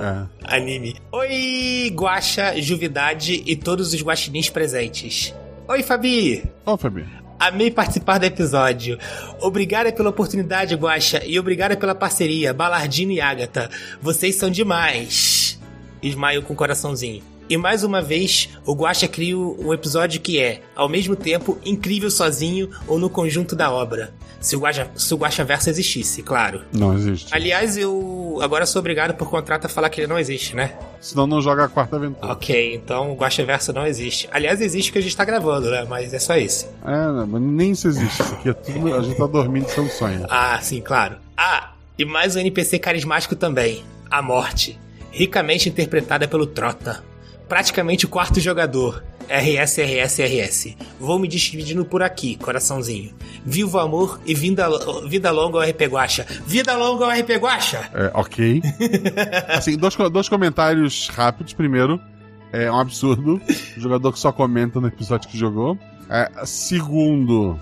É. anime. Oi, Guaxa, Juvidade e todos os guaxinins presentes. Oi, Fabi! Ó, Fabi. Amei participar do episódio. Obrigada pela oportunidade, Guaxa, e obrigada pela parceria, Balardino e Agatha. Vocês são demais. Ismael com coraçãozinho. E mais uma vez, o Guaxa cria um episódio que é, ao mesmo tempo, incrível sozinho ou no conjunto da obra. Se o Guaxa, se o Guaxa Verso existisse, claro. Não existe. Aliás, eu agora sou obrigado por contrato a falar que ele não existe, né? Senão não joga a quarta aventura. Ok, então o Guaxa Verso não existe. Aliás, existe que a gente tá gravando, né? Mas é só isso. É, mas nem isso existe. Isso aqui é tudo. A gente tá dormindo isso é um sonho. Ah, sim, claro. Ah, e mais um NPC carismático também. A Morte. Ricamente interpretada pelo Trota. Praticamente o quarto jogador. RS, RS, RS. Vou me despedindo por aqui, coraçãozinho. Viva o amor e vida, vida longa ao RP Guacha. Vida longa ao RP Guacha! É, ok. [LAUGHS] Assim, dois, dois comentários rápidos. Primeiro, é um absurdo. O jogador que só comenta no episódio que jogou. É, segundo,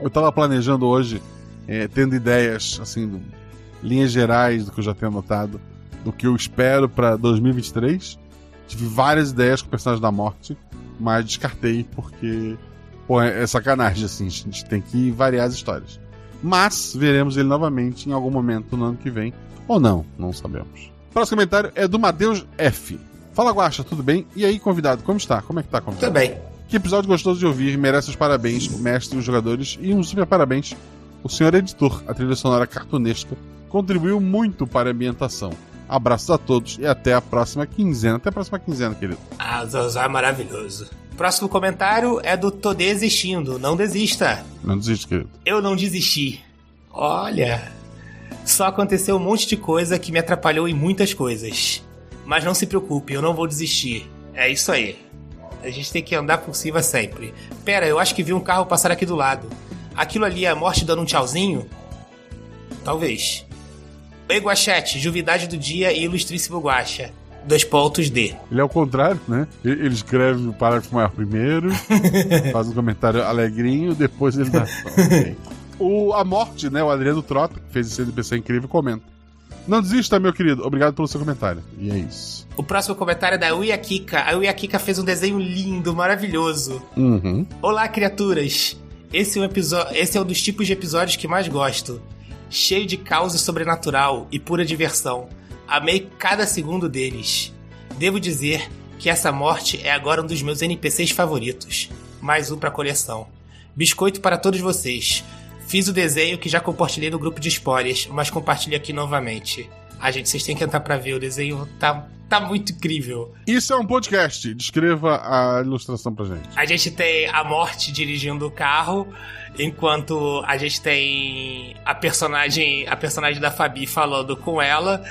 eu tava planejando hoje, é, tendo ideias, assim, do- linhas gerais do que eu já tenho anotado, do que eu espero pra 2023. Tive várias ideias com o personagem da morte, mas descartei porque, pô, é, é sacanagem, assim, a gente tem que variar as histórias. Mas veremos ele novamente em algum momento no ano que vem. Ou não, não sabemos. Próximo comentário é do Matheus F. Fala, Guaxa, tudo bem? E aí, convidado, como está? Como é que tá, convidado? Tudo bem. Que episódio gostoso de ouvir, merece os parabéns, o mestre e os jogadores, e um super parabéns, o senhor editor, a trilha sonora cartunesca, contribuiu muito para a ambientação. Abraços a todos e até a próxima quinzena. Até a próxima quinzena, querido. Ah, Zozá é maravilhoso. Próximo comentário é do Tô Desistindo. Não desista. Não desiste, querido. Eu não desisti. Olha, só aconteceu um monte de coisa que me atrapalhou em muitas coisas. Mas não se preocupe, eu não vou desistir. É isso aí. A gente tem que andar por cima sempre. Pera, eu acho que vi um carro passar aqui do lado. Aquilo ali é a morte dando um tchauzinho? Talvez. Oi, Guachete, Juvidade do Dia e Ilustríssimo Guacha. Dois pontos D. Ele é o contrário, né? Ele escreve o parágrafo maior primeiro, [LAUGHS] faz um comentário alegrinho, depois ele dá. [LAUGHS] O, a morte, né? O Adriano Trota, que fez esse NPC incrível, comenta. Não desista, meu querido. Obrigado pelo seu comentário. E é isso. O próximo comentário é da Uia Kika. A Uia Kika fez um desenho lindo, maravilhoso. Uhum. Olá, criaturas! Esse é, um episódio, esse é um dos tipos de episódios que mais gosto. Cheio de causa sobrenatural e pura diversão. Amei cada segundo deles. Devo dizer que essa morte é agora um dos meus NPCs favoritos. Mais um pra coleção. Biscoito para todos vocês. Fiz o desenho que já compartilhei no grupo de spoilers, mas compartilho aqui novamente. Ah, gente, vocês têm que entrar pra ver. O desenho tá, tá muito incrível. Isso é um podcast. Descreva a ilustração pra gente. A gente tem a morte dirigindo o carro, enquanto a gente tem a personagem, a personagem da Fabi falando com ela.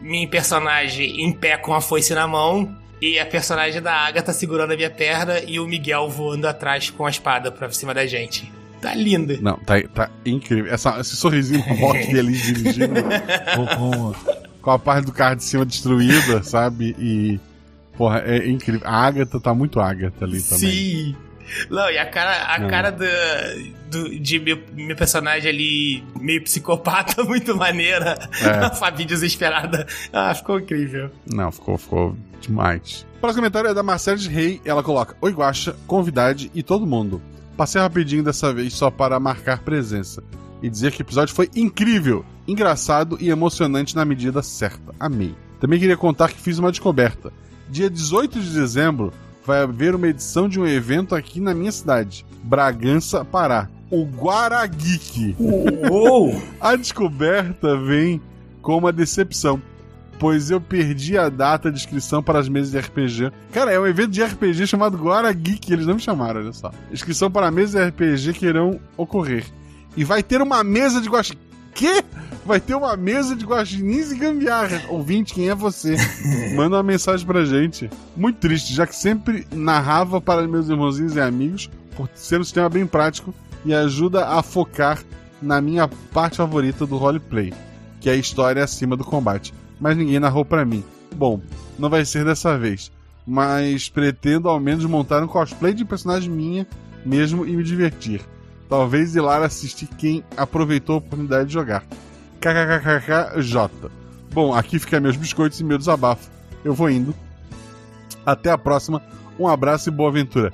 minha personagem em pé com a foice na mão. E a personagem da Agatha segurando a minha perna e o Miguel voando atrás com a espada pra cima da gente. Tá linda. Não, tá, tá incrível. Essa, esse sorrisinho boca dele [LAUGHS] dirigindo com, com, com a parte do carro de cima destruída, [LAUGHS] sabe? E. Porra, é incrível. A Agatha tá muito Agatha ali também. Sim. Não, e a cara, a Não. cara do, do- de meu, meu personagem ali, meio psicopata, [LAUGHS] muito maneira. É. [LAUGHS] Fabi desesperada. Ah, ficou incrível. Não, ficou, ficou demais. O próximo comentário é da Marcedes Rei. Ela coloca: Oi, Guaxa, convidade e todo mundo. Passei rapidinho dessa vez só para marcar presença e dizer que o episódio foi incrível, engraçado e emocionante na medida certa. Amei. Também queria contar que fiz uma descoberta. Dia 18 de dezembro vai haver uma edição de um evento aqui na minha cidade, Bragança, Pará. O Guarageek. A descoberta vem com uma decepção pois eu perdi a data de inscrição para as mesas de RPG. Cara, é um evento de RPG chamado Guara Geek, eles não me chamaram, olha só. Inscrição para mesas de RPG que irão ocorrer. E vai ter uma mesa de guaxinins. Quê? Vai ter uma mesa de guaxinins e gambiarra. Ouvinte, quem é você? [LAUGHS] Manda uma mensagem pra gente. Muito triste, já que sempre narrava para meus irmãozinhos e amigos, por ser um sistema bem prático e ajuda a focar na minha parte favorita do roleplay, que é a história acima do combate mas ninguém narrou pra mim. Bom, não vai ser dessa vez, mas pretendo ao menos montar um cosplay de personagem minha mesmo e me divertir. Talvez ir lá assistir quem aproveitou a oportunidade de jogar. KKKKJ. Bom, aqui fica meus biscoitos e meu desabafo. Eu vou indo. Até a próxima. Um abraço e boa aventura.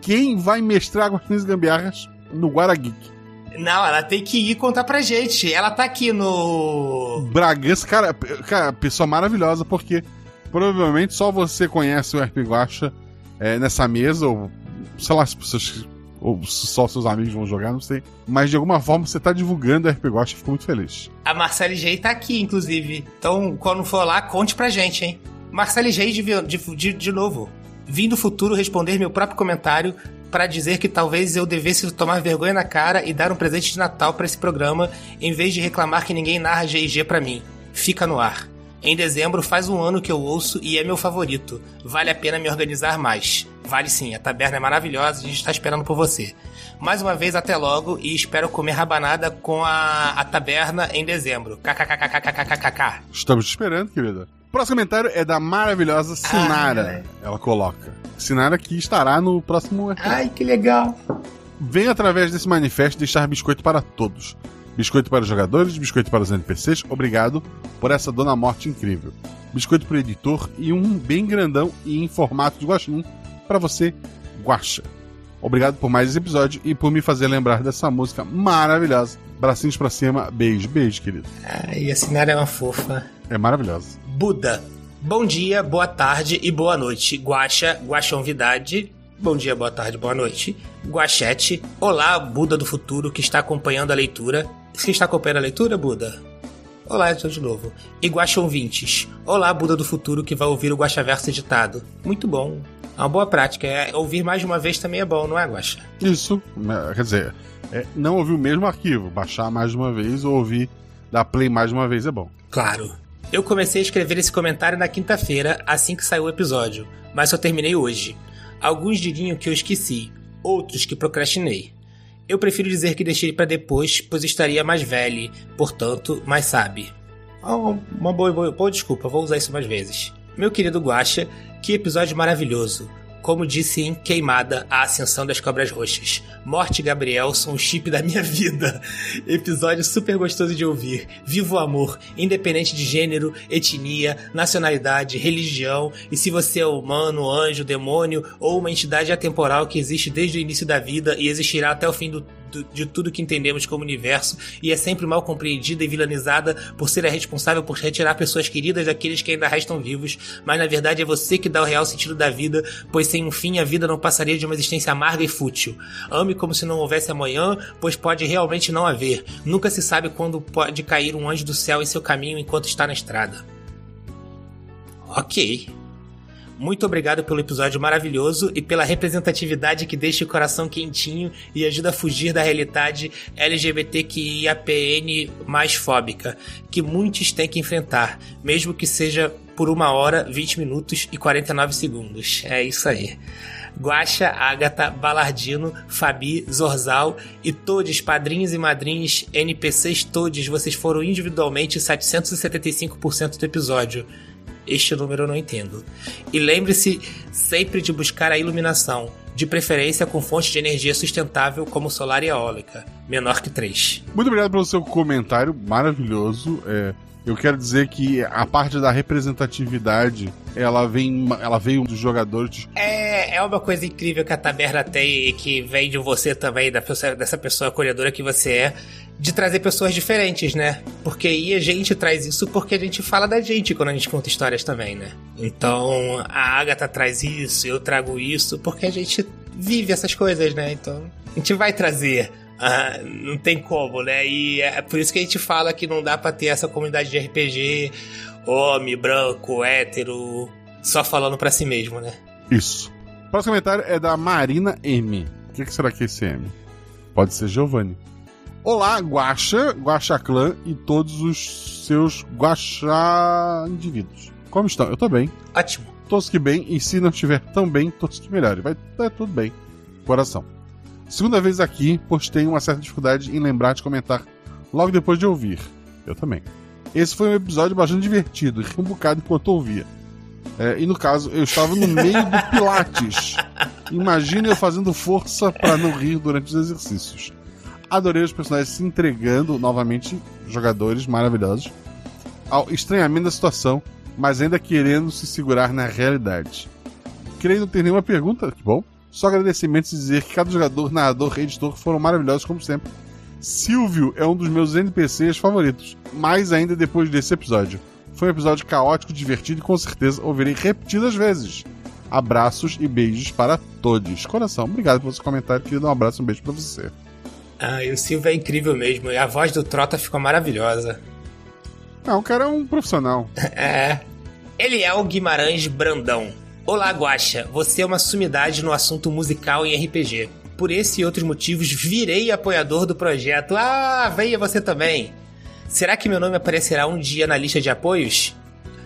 Quem vai mestrar e Gambiarras no Guarageek? Não, ela tem que ir contar pra gente. Ela tá aqui no. Bragança, cara, cara, pessoa maravilhosa, porque provavelmente só você conhece o RP Guacha é, nessa mesa, ou sei lá, se pessoas. Ou só seus amigos vão jogar, não sei. Mas de alguma forma você tá divulgando o RP Guacha, fico muito feliz. A Marcele G tá aqui, inclusive. Então, quando for lá, conte pra gente, hein? Marcele G de, de, de, de novo. Vim do futuro responder meu próprio comentário para dizer que talvez eu devesse tomar vergonha na cara e dar um presente de Natal pra esse programa, em vez de reclamar que ninguém narra GG pra mim. Fica no ar. Em dezembro faz um ano que eu ouço e é meu favorito. Vale a pena me organizar mais. Vale sim, a taberna é maravilhosa e a gente tá esperando por você. Mais uma vez, até logo e espero comer rabanada com a, a taberna em dezembro. KKKKKKKKK. Estamos te esperando, querida. Próximo comentário é da maravilhosa Sinara. Ela coloca. Sinara que estará no próximo. Ai, que legal. Venho através desse manifesto deixar biscoito para todos. Biscoito para os jogadores, biscoito para os NPCs. Obrigado por essa Dona Morte incrível. Biscoito para o editor e um bem grandão e em formato de guaxinim para você, Guaxa. Obrigado por mais esse episódio e por me fazer lembrar dessa música maravilhosa. Bracinhos pra cima, beijo, beijo, querido. Ai, a Sinara é uma fofa. É maravilhosa. Buda. Bom dia, boa tarde e boa noite. Guaxa, Guaxonvidade. Bom dia, boa tarde, boa noite. Guachete. Olá, Buda do futuro que está acompanhando a leitura. Você está acompanhando a leitura, Buda? Olá, eu estou de novo. E Guaxonvintes. Olá, Buda do futuro que vai ouvir o Guaxaverso editado. Muito bom. É uma boa prática. É, ouvir mais de uma vez também é bom, não é, Guaxa? Isso, é, quer dizer, é, não ouvir o mesmo arquivo, baixar mais de uma vez ou ouvir, dar play mais de uma vez é bom. Claro. Eu comecei a escrever esse comentário na quinta-feira, assim que saiu o episódio, mas só terminei hoje. Alguns diriam que eu esqueci, outros que procrastinei. Eu prefiro dizer que deixei para depois, pois estaria mais velho, portanto, mais sabe. Oh, uma boa, boa, boa desculpa, vou usar isso mais vezes. Meu querido Guaxa, que episódio maravilhoso. Como disse em Queimada, a Ascensão das Cobras Roxas. Morte Gabriel são o chip da minha vida. [LAUGHS] Episódio super gostoso de ouvir. Viva o amor, independente de gênero, etnia, nacionalidade, religião e se você é humano, anjo, demônio ou uma entidade atemporal que existe desde o início da vida e existirá até o fim do de tudo que entendemos como universo e é sempre mal compreendida e vilanizada por ser a responsável por retirar pessoas queridas daqueles que ainda restam vivos, mas na verdade é você que dá o real sentido da vida, pois sem um fim a vida não passaria de uma existência amarga e fútil. Ame como se não houvesse amanhã, pois pode realmente não haver. Nunca se sabe quando pode cair um anjo do céu em seu caminho enquanto está na estrada. Ok. Muito obrigado pelo episódio maravilhoso e pela representatividade que deixa o coração quentinho e ajuda a fugir da realidade LGBTQIAPN mais fóbica, que muitos têm que enfrentar, mesmo que seja por uma hora, 20 minutos e 49 segundos. É isso aí. Guaxa, Agatha, Balardino, Fabi, Zorzal e todos, padrinhos e madrinhas, NPCs todos, vocês foram individualmente 775% do episódio. Este número eu não entendo. E lembre-se sempre de buscar a iluminação, de preferência com fonte de energia sustentável como solar e eólica, menor que 3. Muito obrigado pelo seu comentário maravilhoso. É, eu quero dizer que a parte da representatividade, ela vem, ela veio dos jogadores. É, é uma coisa incrível que a taberna tem e que vem de você também, da pessoa, dessa pessoa acolhedora que você é, de trazer pessoas diferentes, né? Porque aí a gente traz isso porque a gente fala da gente quando a gente conta histórias também, né? Então a Agatha traz isso, eu trago isso, porque a gente vive essas coisas, né? Então a gente vai trazer. Ah, não tem como, né? E é por isso que a gente fala que não dá pra ter essa comunidade de RPG, homem, branco, hétero, só falando pra si mesmo, né? Isso. O próximo comentário é da Marina M. O que, que será que é esse M? Pode ser Giovanni. Olá, Guaxa, Guaxa Clã e todos os seus Guaxa indivíduos. Como estão? Eu tô bem. Ótimo. Todos que bem, e se não estiver tão bem, todos que melhore. Vai tá tudo bem. Coração. Segunda vez aqui, pois tenho uma certa dificuldade em lembrar de comentar logo depois de ouvir. Eu também. Esse foi um episódio bastante divertido, um bocado enquanto ouvia. É, e no caso, eu estava no meio do [LAUGHS] Pilates. Imagine eu fazendo força para não rir durante os exercícios. Adorei os personagens se entregando novamente, jogadores maravilhosos, ao estranhamento da situação, mas ainda querendo se segurar na realidade. Creio não ter nenhuma pergunta, que bom. Só agradecimentos e dizer que cada jogador, narrador e editor foram maravilhosos como sempre. Silvio é um dos meus NPCs favoritos, mais ainda depois desse episódio. Foi um episódio caótico, divertido e com certeza ouvirei repetidas vezes. Abraços e beijos para todos. Coração, obrigado pelo seu comentário, querido. Um abraço e um beijo para você. Ah, e o Silvio é incrível mesmo. E a voz do Trota ficou maravilhosa. Ah, o cara é um profissional. [LAUGHS] é. Ele é o Guimarães Brandão. Olá, Guaxa. Você é uma sumidade no assunto musical em RPG. Por esse e outros motivos, virei apoiador do projeto. Ah, venha você também. Será que meu nome aparecerá um dia na lista de apoios?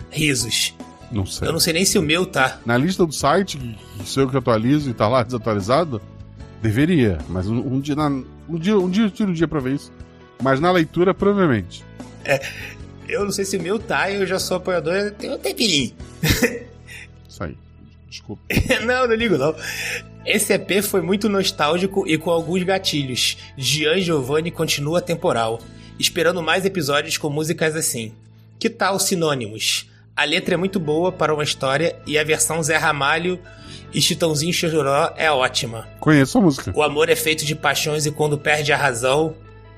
Risos. Não sei. Eu não sei nem se o meu tá. Na lista do site, que sou eu que atualizo e tá lá desatualizado, deveria. Mas um, um dia, na, um dia, um dia eu tiro um dia pra ver isso. Mas na leitura, provavelmente. É, eu não sei se o meu tá, eu já sou apoiador, tem um tempinho. [LAUGHS] Isso aí. Desculpa. [LAUGHS] não, não ligo não. Esse EP foi muito nostálgico e com alguns gatilhos. Gian Giovanni continua temporal, esperando mais episódios com músicas assim. Que tal Sinônimos? A letra é muito boa para uma história e a versão Zé Ramalho e Chitãozinho Chororó é ótima. Conheço a música. O amor é feito de paixões e quando perde a razão,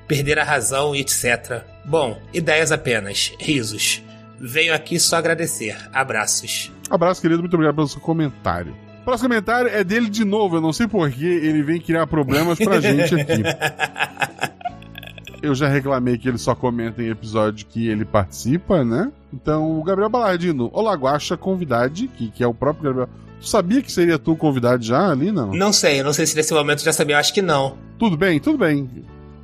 perder a razão e etc. Bom, ideias apenas, risos. Venho aqui só agradecer. Abraços. Abraço, querido. Muito obrigado pelo seu comentário. O próximo comentário é dele de novo. Eu não sei porquê ele vem criar problemas pra gente aqui. [LAUGHS] Eu já reclamei que ele só comenta em episódio que ele participa, né? Então, o Gabriel Balardino, Olá Guaxa, convidade, que, que é o próprio Gabriel. Tu sabia que seria tu convidado já ali, não? Não sei, eu não sei se nesse momento já sabia, eu acho que não. Tudo bem, tudo bem.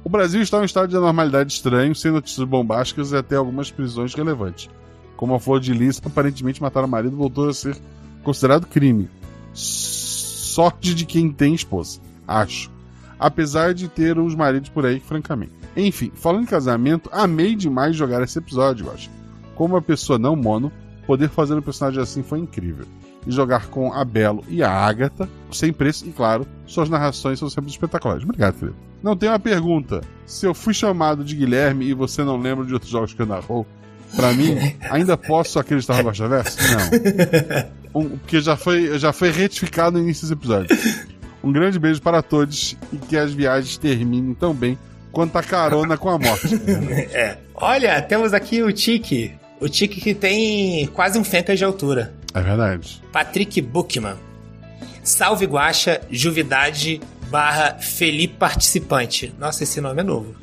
O Brasil está em um estado de anormalidade estranho, sem notícias bombásticas e até algumas prisões relevantes. Como a Flor de Lis, aparentemente matar o marido voltou a ser considerado crime. Sorte de quem tem esposa, acho. Apesar de ter uns maridos por aí, francamente. Enfim, falando em casamento, amei demais jogar esse episódio, eu acho. Como uma pessoa não mono, poder fazer um personagem assim foi incrível. E jogar com a Belo e a Agatha, sem preço, e claro, suas narrações são sempre espetaculares. Obrigado, querido. Não tem uma pergunta. Se eu fui chamado de Guilherme e você não lembra de outros jogos que eu narrou, Pra mim, ainda posso acreditar no Guaxaverso? Não. [LAUGHS] Um, porque já foi, já foi retificado no início dos episódios. Um grande beijo para todos e que as viagens terminem tão bem quanto a carona com a morte. é. Olha, temos aqui o Tiki. O Tiki que tem quase um fencas de altura. É verdade. Patrick Bookman. Salve Guaxa, Juvidade barra Felipe Participante. Nossa, esse nome é novo.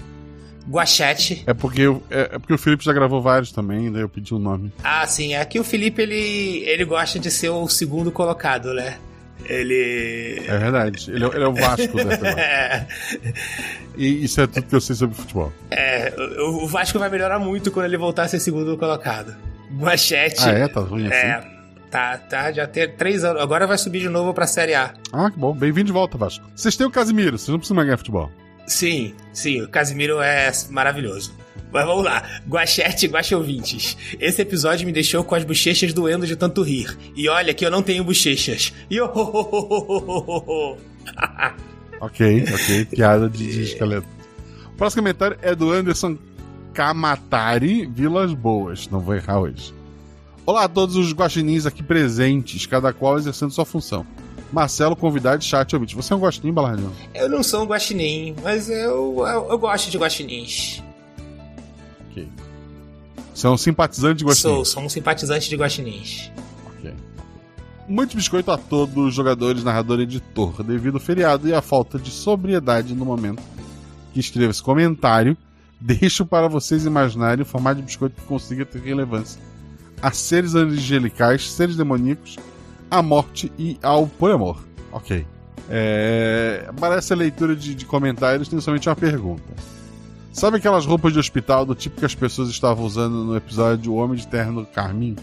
Guachete. É porque, eu- é, é porque o Felipe já gravou vários também, daí eu pedi um nome. Ah, sim, aqui o Felipe ele, ele gosta de ser o segundo colocado, né? Ele. É verdade. Ele é, ele é o Vasco agora. [LAUGHS] É, E isso é tudo que eu sei sobre futebol. é, o o Vasco vai melhorar muito quando ele voltar a ser segundo colocado. Guachete. Ah, é? Tá ruim assim? É, tá, tá, já tem três anos. Agora vai subir de novo pra Série A. Ah, que bom. Bem-vindo de volta, Vasco. Vocês têm o Casimiro, vocês não precisam mais ganhar futebol. Sim, sim, o Casimiro é maravilhoso. Mas vamos lá, Guachete e ouvintes. Esse episódio me deixou com as bochechas doendo de tanto rir. E olha que eu não tenho bochechas. Iohohohohohoho. [LAUGHS] Ok, ok. Piada de, de [LAUGHS] esqueleto. O próximo comentário é do Anderson Kamatari Vilas Boas. Não vou errar hoje. Olá a todos os guaxinins aqui presentes, cada qual exercendo sua função. Marcelo, convidado, chat ouvinte. Você é um guaxinim, Balardino? Eu não sou um guaxinim, mas eu, eu, eu gosto de guaxinins. Ok. Você é um simpatizante de guaxinim? Sou, sou um simpatizante de guaxinins. Ok. Muito biscoito a todos os jogadores, narrador e editor. Devido ao feriado e à falta de sobriedade no momento que escreva esse comentário, [LAUGHS] deixo para vocês imaginarem o formato de biscoito que consiga ter relevância a seres angelicais, seres demoníacos, à morte e ao poliamor. Ok. É... Parece a leitura de, de comentários, tem somente uma pergunta. Sabe aquelas roupas de hospital do tipo que as pessoas estavam usando no episódio O Homem de Terno Carmim?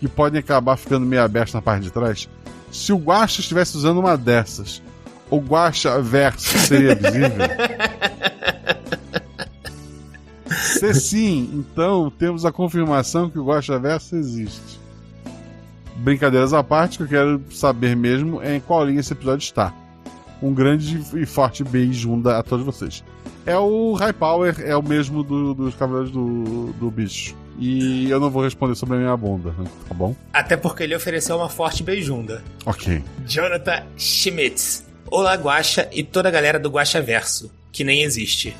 que podem acabar ficando meio abertos na parte de trás. Se o Guacha estivesse usando uma dessas, o Guacha verso seria visível? [LAUGHS] Se sim, então temos a confirmação que o Guacha verso existe. Brincadeiras à parte, o que eu quero saber mesmo é em qual linha esse episódio está. Um grande e forte beijunda a todos vocês. É o High Power, é o mesmo do- dos Cavaleiros do, do Bicho. E eu não vou responder sobre a minha bunda, tá bom? Até porque ele ofereceu uma forte beijunda. Ok. Jonathan Schmitz. Olá, Guaxa e toda a galera do Guaxa Verso, que nem existe.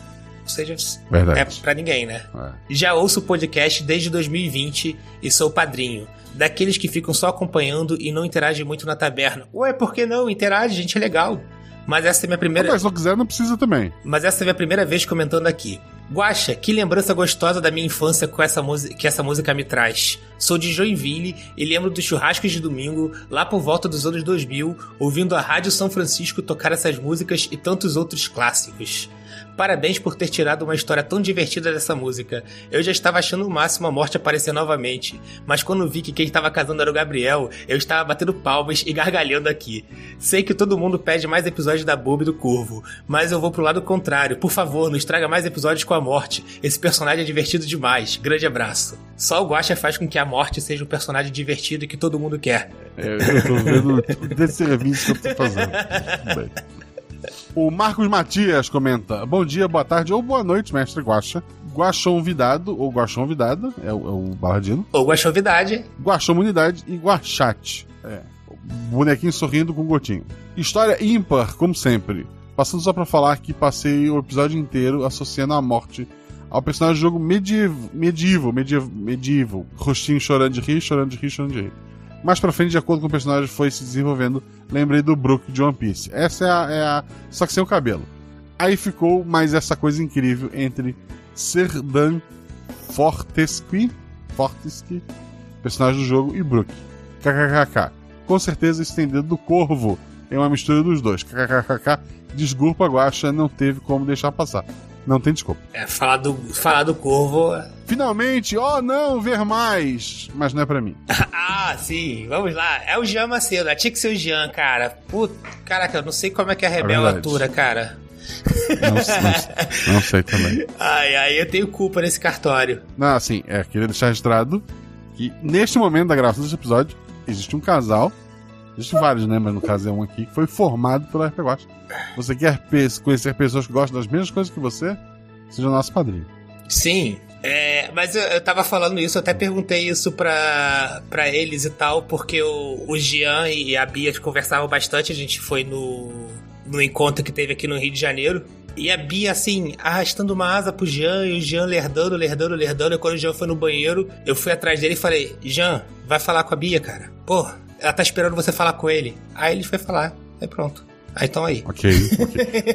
Seja, Verdade. é pra ninguém, né? É. Já ouço o podcast desde 2020 e sou padrinho. Daqueles que ficam só acompanhando e não interagem muito na taberna. Ué, por que não? Interage, gente, é legal. Mas essa é minha primeira. Mas se não quiser, não precisa também. Mas essa é a minha primeira vez comentando aqui. Guaxa, que lembrança gostosa da minha infância com essa música, que essa música me traz. Sou de Joinville e lembro dos churrascos de domingo, lá por volta dos anos 2000, ouvindo a Rádio São Francisco tocar essas músicas e tantos outros clássicos. Parabéns por ter tirado uma história tão divertida dessa música. Eu já estava achando o máximo a morte aparecer novamente, mas quando vi que quem estava casando era o Gabriel, eu estava batendo palmas e gargalhando aqui. Sei que todo mundo pede mais episódios da Bob do Corvo, mas eu vou pro lado contrário. Por favor, não estraga mais episódios com a morte. Esse personagem é divertido demais. Grande abraço. Só o Guacha faz com que a morte seja um personagem divertido e que todo mundo quer. É, eu tô vendo o desserviço que eu tô fazendo. [LAUGHS] Bem. O Marcos Matias comenta: Bom dia, boa tarde ou boa noite, mestre Guaxa. Guaxon Vidado, ou Guaxon Vidada, é o, é o Baladino. Ou Guachovidade. Guaxon Unidade e Guachate. É, bonequinho sorrindo com gotinho. História ímpar, como sempre. Passando só pra falar que passei o episódio inteiro associando a morte ao personagem do jogo medieval, medieval, medieval, medieval. Rostinho chorando de rir, chorando de rir, chorando de rir. Mais pra frente, de acordo com o personagem foi se desenvolvendo, lembrei do Brook de One Piece. Essa é a, é a. Só que sem o cabelo. Aí ficou mais essa coisa incrível entre Serdan Fortescue, Fortescue, personagem do jogo, e Brook. KKKK. Com certeza estendendo do Corvo é uma mistura dos dois. KKKK. Desculpa, Guaxa, não teve como deixar passar. Não tem desculpa. É, falar do, falar do Corvo. Finalmente, oh não, ver mais! Mas não é pra mim. [LAUGHS] ah, sim, vamos lá. É o Jean Macedo, é, tinha que ser o Jean, cara. Puta, caraca, eu não sei como é que a Rebel atura, cara. Não, não- não sei também. [LAUGHS] Ai, ai, eu tenho culpa nesse cartório. Não, assim, é, queria deixar registrado que neste momento da gravação desse episódio existe um casal, existem vários, né? Mas no caso é um aqui, que foi formado pela RP Guacha. Você quer conhecer pessoas que gostam das mesmas coisas que você? Seja nosso padrinho. Sim. É, mas eu, eu tava falando isso, eu até perguntei isso pra, pra eles e tal, porque o, o Jean e a Bia conversavam bastante, a gente foi no, no encontro que teve aqui no Rio de Janeiro. E a Bia, assim, arrastando uma asa pro Jean, e o Jean lerdando, lerdando, lerdando. E quando o Jean foi no banheiro, eu fui atrás dele e falei: Jean, vai falar com a Bia, cara. Pô, ela tá esperando você falar com ele. Aí ele foi falar, aí pronto. Aí estão aí. Ok. ok. [LAUGHS]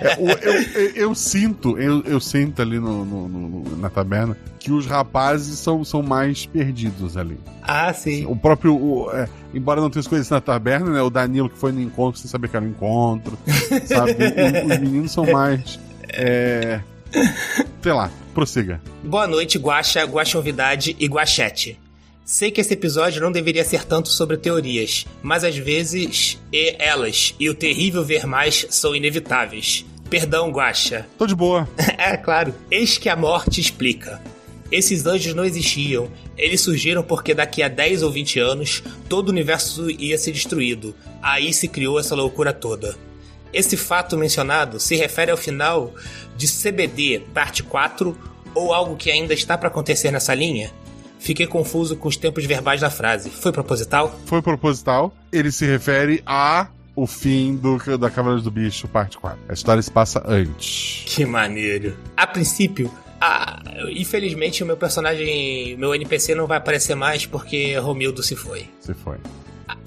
É, eu, eu- eu sinto, eu, eu sinto ali no, no- no- na taberna que os rapazes são, são mais perdidos ali. Ah, sim. O próprio. o- é, embora não tenha as coisas na taberna, né? O Danilo que foi no encontro sem saber que era um encontro. [LAUGHS] Sabe? O- os meninos são mais. É, sei lá, prossiga. Boa noite, Guaxa, Guaxonvidade e Guachete. Sei que esse episódio não deveria ser tanto sobre teorias, mas às vezes e elas e o terrível ver mais são inevitáveis. Perdão, Guaxa. [LAUGHS] Tô de boa. é, claro. Eis que a morte explica. Esses anjos não existiam. Eles surgiram porque daqui a 10 ou 20 anos todo o universo ia ser destruído. Aí se criou essa loucura toda. Esse fato mencionado se refere ao final de CBD, parte 4, ou algo que ainda está para acontecer nessa linha? Fiquei confuso com os tempos verbais da frase. Foi proposital? Foi proposital. Ele se refere a o fim do, da Cavaleiros do Bicho, parte 4. A história se passa antes. Que maneiro. A princípio, a- infelizmente o meu personagem, meu NPC não vai aparecer mais porque Romildo se foi. Se foi.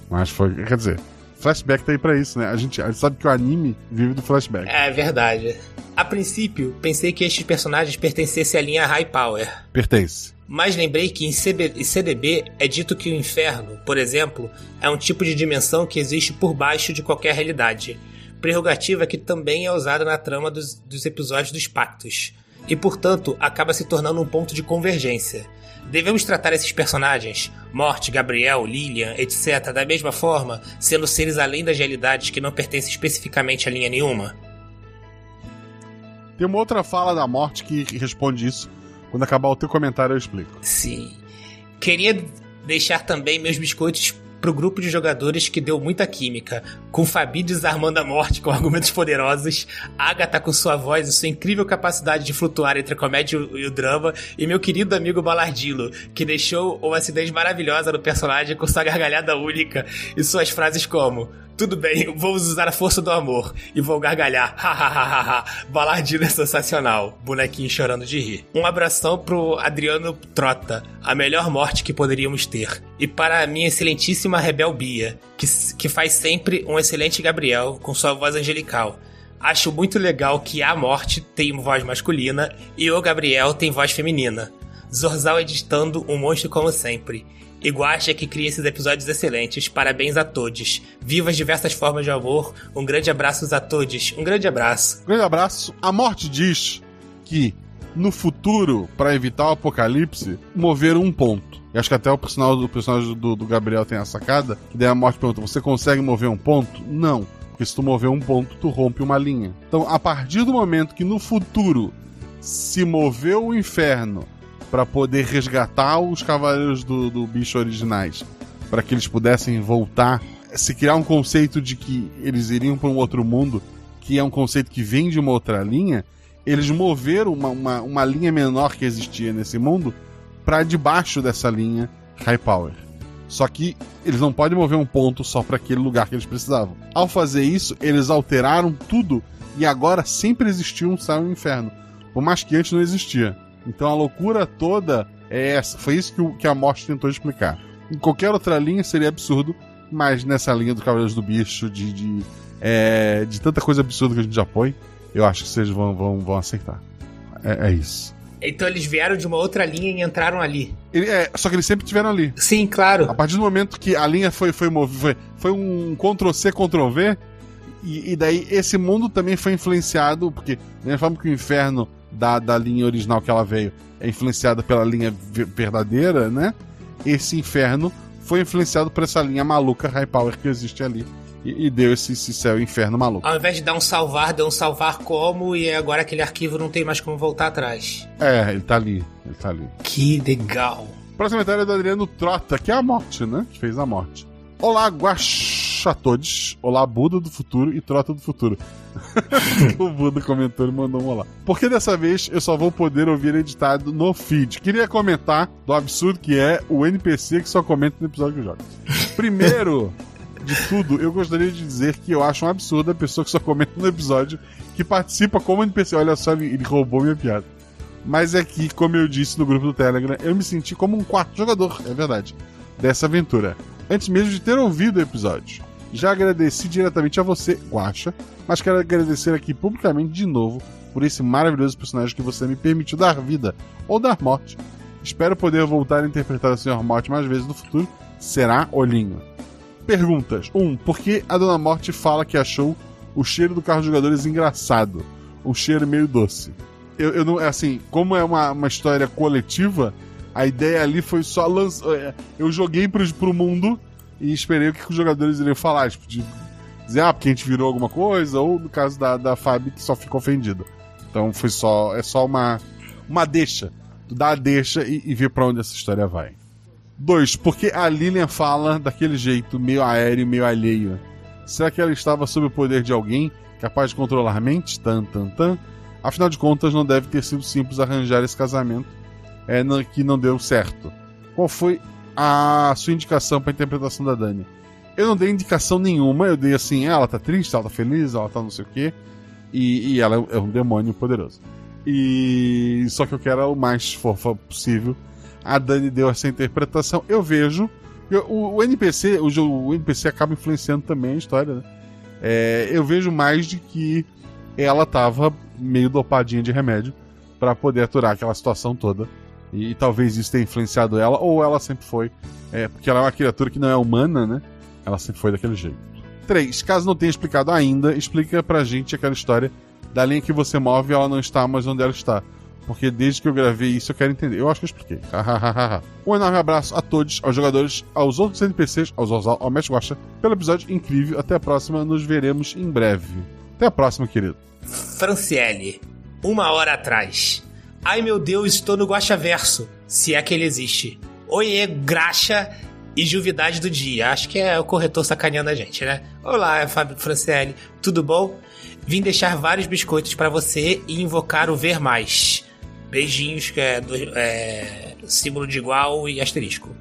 Mas foi. Quer dizer, flashback tá aí pra isso, né? A gente, a gente sabe que o anime vive do flashback. É verdade. A princípio, pensei que estes personagens pertencessem à linha High Power. Pertence. Mas lembrei que em CDB é dito que o inferno, por exemplo, é um tipo de dimensão que existe por baixo de qualquer realidade. Prerrogativa que também é usada na trama dos, dos episódios dos Pactos. E, portanto, acaba se tornando um ponto de convergência. Devemos tratar esses personagens, Morte, Gabriel, Lilian, etc., da mesma forma, sendo seres além das realidades que não pertencem especificamente a linha nenhuma? Tem uma outra fala da morte que responde isso. Quando acabar o teu comentário, eu explico. Sim. Queria deixar também meus biscoitos pro grupo de jogadores que deu muita química, com Fabi desarmando a morte com [LAUGHS] argumentos poderosos, Agatha com sua voz e sua incrível capacidade de flutuar entre a comédia e o drama, e meu querido amigo Balardilo, que deixou uma acidez maravilhosa no personagem com sua gargalhada única e suas frases como tudo bem, vamos usar a força do amor. E vou gargalhar. [LAUGHS] Hahaha. Balardino é sensacional. Bonequinho chorando de rir. Um abração pro Adriano Trota. A melhor morte que poderíamos ter. E para a minha excelentíssima Rebel Bia, que, que faz sempre um excelente Gabriel com sua voz angelical. Acho muito legal que a morte tem voz masculina e o Gabriel tem voz feminina. Zorzal editando um monstro como sempre. E Guaxa que cria esses episódios excelentes. Parabéns a todos. Viva as diversas formas de amor. Um grande abraço a todos. Um grande abraço. Grande abraço. A morte diz que no futuro, para evitar o apocalipse, moveram um ponto. E acho que até o personagem, o personagem do, do Gabriel tem a sacada. Que daí a morte pergunta: Você consegue mover um ponto? Não. Porque se tu mover um ponto, tu rompe uma linha. Então, a partir do momento que no futuro se moveu o inferno para poder resgatar os cavaleiros do, do bicho originais, para que eles pudessem voltar, se criar um conceito de que eles iriam para um outro mundo, que é um conceito que vem de uma outra linha, eles moveram uma, uma, uma linha menor que existia nesse mundo para debaixo dessa linha High Power. Só que eles não podem mover um ponto só para aquele lugar que eles precisavam. Ao fazer isso, eles alteraram tudo e agora sempre existiu um céu e um inferno, por mais que antes não existia. Então a loucura toda é essa. Foi isso que, o, que a morte tentou explicar. Em qualquer outra linha seria absurdo, mas nessa linha do Cavaleiros do Bicho, de, de, é, de tanta coisa absurda que a gente já põe, eu acho que vocês vão, vão, vão aceitar. É, é isso. Então eles vieram de uma outra linha e entraram ali. Ele, é, só que eles sempre estiveram ali. Sim, claro. A partir do momento que a linha foi, foi movida, foi, foi um Ctrl-C, Ctrl-V, e, e, daí esse mundo também foi influenciado, porque da mesma forma que o inferno da, da linha original que ela veio é influenciada pela linha verdadeira, né? Esse inferno foi influenciado por essa linha maluca High Power que existe ali. E, e deu esse, esse céu e inferno maluco. Ao invés de dar um salvar, deu um salvar como, e agora aquele arquivo não tem mais como voltar atrás. É, ele tá ali. Ele tá ali. Que legal. Próximo comentário é do Adriano Trota, que é a morte, né? Que fez a morte. Olá, Guaxatodes. Olá, Buda do futuro e Trota do futuro. [LAUGHS] o Buda comentou e mandou um olá. Porque dessa vez eu só vou poder ouvir editado no feed. Queria comentar do absurdo que é o NPC que só comenta no episódio que eu jogo. Primeiro [LAUGHS] de tudo, eu gostaria de dizer que eu acho um absurdo a pessoa que só comenta no episódio que participa como NPC. Olha só, ele, roubou minha piada. Mas é que, como eu disse no grupo do Telegram, eu me senti como um quarto jogador, é verdade, dessa aventura. Antes mesmo de ter ouvido o episódio. Já agradeci diretamente a você, Guaxa, mas quero agradecer aqui publicamente de novo por esse maravilhoso personagem que você me permitiu dar vida ou dar morte. Espero poder voltar a interpretar o Sr. Morte mais vezes no futuro. Será Olhinho? Perguntas. 1. Um, por que a Dona Morte fala que achou o cheiro do carro dos jogadores engraçado? Um cheiro meio doce. Eu, eu não. Assim, como é uma, uma história coletiva, a ideia ali foi só lançar. Eu joguei pro, pro mundo e esperei o que os jogadores iriam falar. Tipo, de dizer, ah, porque a gente virou alguma coisa, ou no caso da, da Fábio, que só ficou ofendida. Então foi só. É só uma. Uma deixa. Tu dá a deixa e, e vê pra onde essa história vai. Dois, porque a Lilian fala daquele jeito, meio aéreo, meio alheio. Será que ela estava sob o poder de alguém capaz de controlar mente? Tan, tan, tan. Afinal de contas, não deve ter sido simples arranjar esse casamento é, que não deu certo. Qual foi a sua indicação para a interpretação da Dani? Eu não dei indicação nenhuma, eu dei assim, ela tá triste, ela tá feliz, ela tá não sei o quê. E, e ela é um demônio poderoso. E só que eu quero o mais fofa possível a Dani deu essa interpretação. Eu vejo. O, o, NPC, o, o, NPC acaba influenciando também a história, né? É, eu vejo mais de que ela tava meio dopadinha de remédio para poder aturar aquela situação toda. E, e, talvez isso tenha influenciado ela, ou ela sempre foi. É, porque ela é uma criatura que não é humana, né? Ela sempre foi daquele jeito. 3. Caso não tenha explicado ainda, explica pra gente aquela história da linha que você move e ela não está mais onde ela está porque desde que eu gravei isso eu quero entender. Eu acho que eu expliquei. um enorme abraço a todos, aos jogadores, aos outros NPCs, aos, aos, ao Mestre Guacha, pelo episódio incrível. Até a próxima, nos veremos em breve. Até a próxima, querido. Franciele, uma hora atrás. Ai meu Deus, estou no Guacha Verso, se é que ele existe. Oiê, graxa e juvidade do dia. Acho que é o corretor sacaneando a gente, né? Olá, Fábio Franciele, tudo bom? Vim deixar vários biscoitos para você e invocar o Ver Mais. Beijinhos, que é, do, é símbolo de igual e asterisco.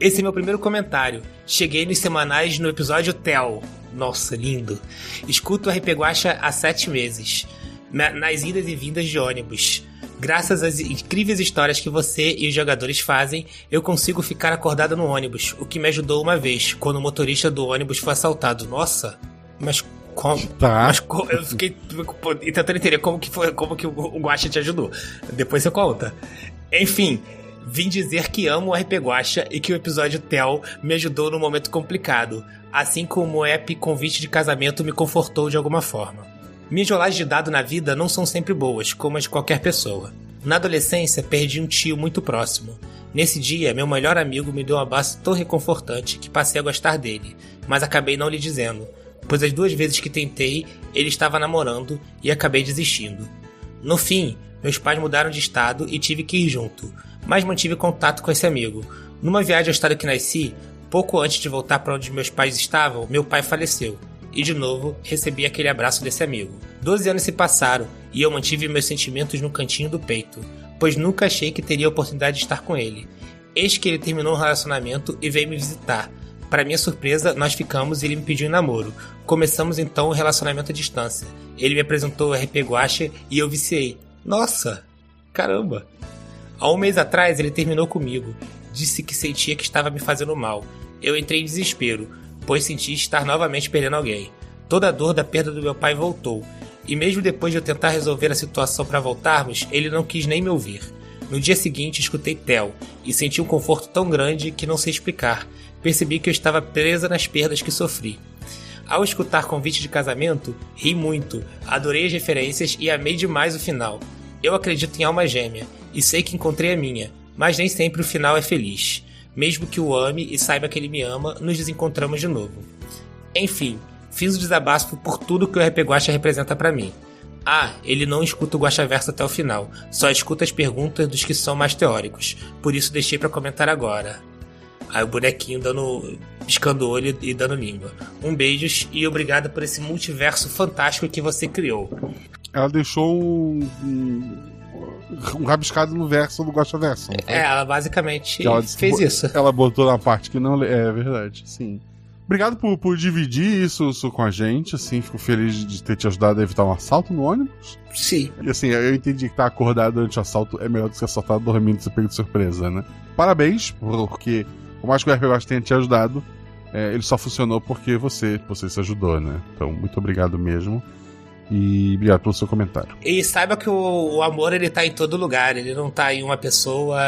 Esse é meu primeiro comentário. Cheguei nos semanais no episódio Tel. Nossa, lindo. Escuto o RP Guacha há sete meses. Na, nas idas e vindas de ônibus. Graças às incríveis histórias que você e os jogadores fazem, eu consigo ficar acordado no ônibus, o que me ajudou uma vez, quando o motorista do ônibus foi assaltado. Nossa, mas como? Tá. Mas eu fiquei tentando entender como que, foi, como que o Guacha te ajudou. Depois você conta. Enfim, vim dizer que amo o RP Guacha e que o episódio Tel me ajudou num momento complicado, assim como o app Convite de Casamento me confortou de alguma forma. Minhas rolagens de dado na vida não são sempre boas, como as de qualquer pessoa. Na adolescência, perdi um tio muito próximo. Nesse dia, meu melhor amigo me deu um abraço tão reconfortante que passei a gostar dele, mas acabei não lhe dizendo pois as duas vezes que tentei, ele estava namorando e acabei desistindo. No fim, meus pais mudaram de estado e tive que ir junto, mas mantive contato com esse amigo. Numa viagem ao estado que nasci, pouco antes de voltar para onde meus pais estavam, meu pai faleceu. E de novo, recebi aquele abraço desse amigo. Doze anos se passaram e eu mantive meus sentimentos no cantinho do peito, pois nunca achei que teria a oportunidade de estar com ele. Eis que ele terminou um relacionamento e veio me visitar, para minha surpresa, nós ficamos e ele me pediu em namoro. Começamos então o relacionamento à distância. Ele me apresentou o RP Guacha e eu viciei. Nossa, caramba! Há um mês atrás ele terminou comigo. Disse que sentia que estava me fazendo mal. Eu entrei em desespero, pois senti estar novamente perdendo alguém. Toda a dor da perda do meu pai voltou. E mesmo depois de eu tentar resolver a situação para voltarmos, ele não quis nem me ouvir. No dia seguinte, escutei Tel e senti um conforto tão grande que não sei explicar percebi que eu estava presa nas perdas que sofri. Ao escutar convite de casamento, ri muito, adorei as referências e amei demais o final. Eu acredito em alma gêmea e sei que encontrei a minha, mas nem sempre o final é feliz. Mesmo que o ame e saiba que ele me ama, nos desencontramos de novo. Enfim, fiz o desabafo por tudo que o RP Guacha representa para mim. Ah, ele não escuta o Guacha Verso até o final, só escuta as perguntas dos que são mais teóricos, por isso deixei para comentar agora. Aí o bonequinho dando. piscando o olho e dando língua. Um beijos e obrigado por esse multiverso fantástico que você criou. Ela deixou um. um, um rabiscado no verso do Gosta Verso. É, ela basicamente ela fez isso. Ela botou na parte que não. É verdade, sim. Obrigado por, por dividir isso, isso, com a gente, assim, fico feliz de ter te ajudado a evitar um assalto no ônibus. Sim. E assim, eu entendi que estar tá acordado durante o assalto é melhor do que ser assaltado dormindo e ser pego de surpresa, né? Parabéns, porque por mais que o RPG tenha te ajudado, é, ele só funcionou porque você, você se ajudou, né? Então, muito obrigado mesmo. E obrigado pelo seu comentário. E saiba que o, o amor ele tá em todo lugar, ele não tá em uma pessoa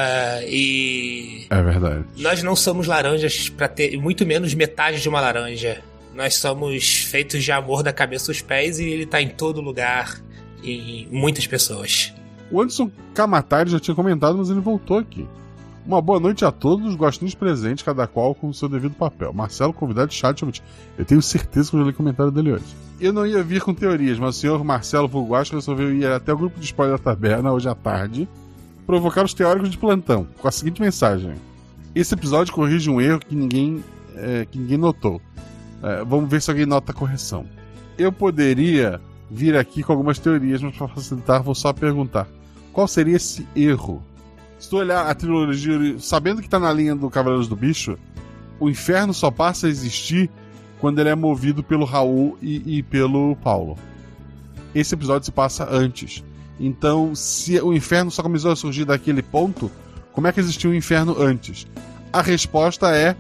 e. É verdade. Nós não somos laranjas para ter, muito menos metade de uma laranja. Nós somos feitos de amor da cabeça aos pés e ele tá em todo lugar, em muitas pessoas. O Anderson Camatari já tinha comentado, mas ele voltou aqui. Uma boa noite a todos os gostinhos presentes, cada qual com o seu devido papel. Marcelo, convidado de chat, eu tenho certeza que eu já li o comentário dele hoje. Eu não ia vir com teorias, mas o senhor Marcelo Vulguasco resolveu ir até o grupo de spoiler da taberna hoje à tarde, provocar os teóricos de plantão, com a seguinte mensagem. Esse episódio corrige um erro que ninguém, é, que ninguém notou. É, vamos ver se alguém nota a correção. Eu poderia vir aqui com algumas teorias, mas para facilitar, vou só perguntar: qual seria esse erro? Se tu olhar a trilogia, sabendo que tá na linha do Cavaleiros do Bicho, o inferno só passa a existir quando ele é movido pelo Raul e, e pelo Paulo. Esse episódio se passa antes. Então, se o inferno só começou a surgir daquele ponto, como é que existia o inferno antes? A resposta é: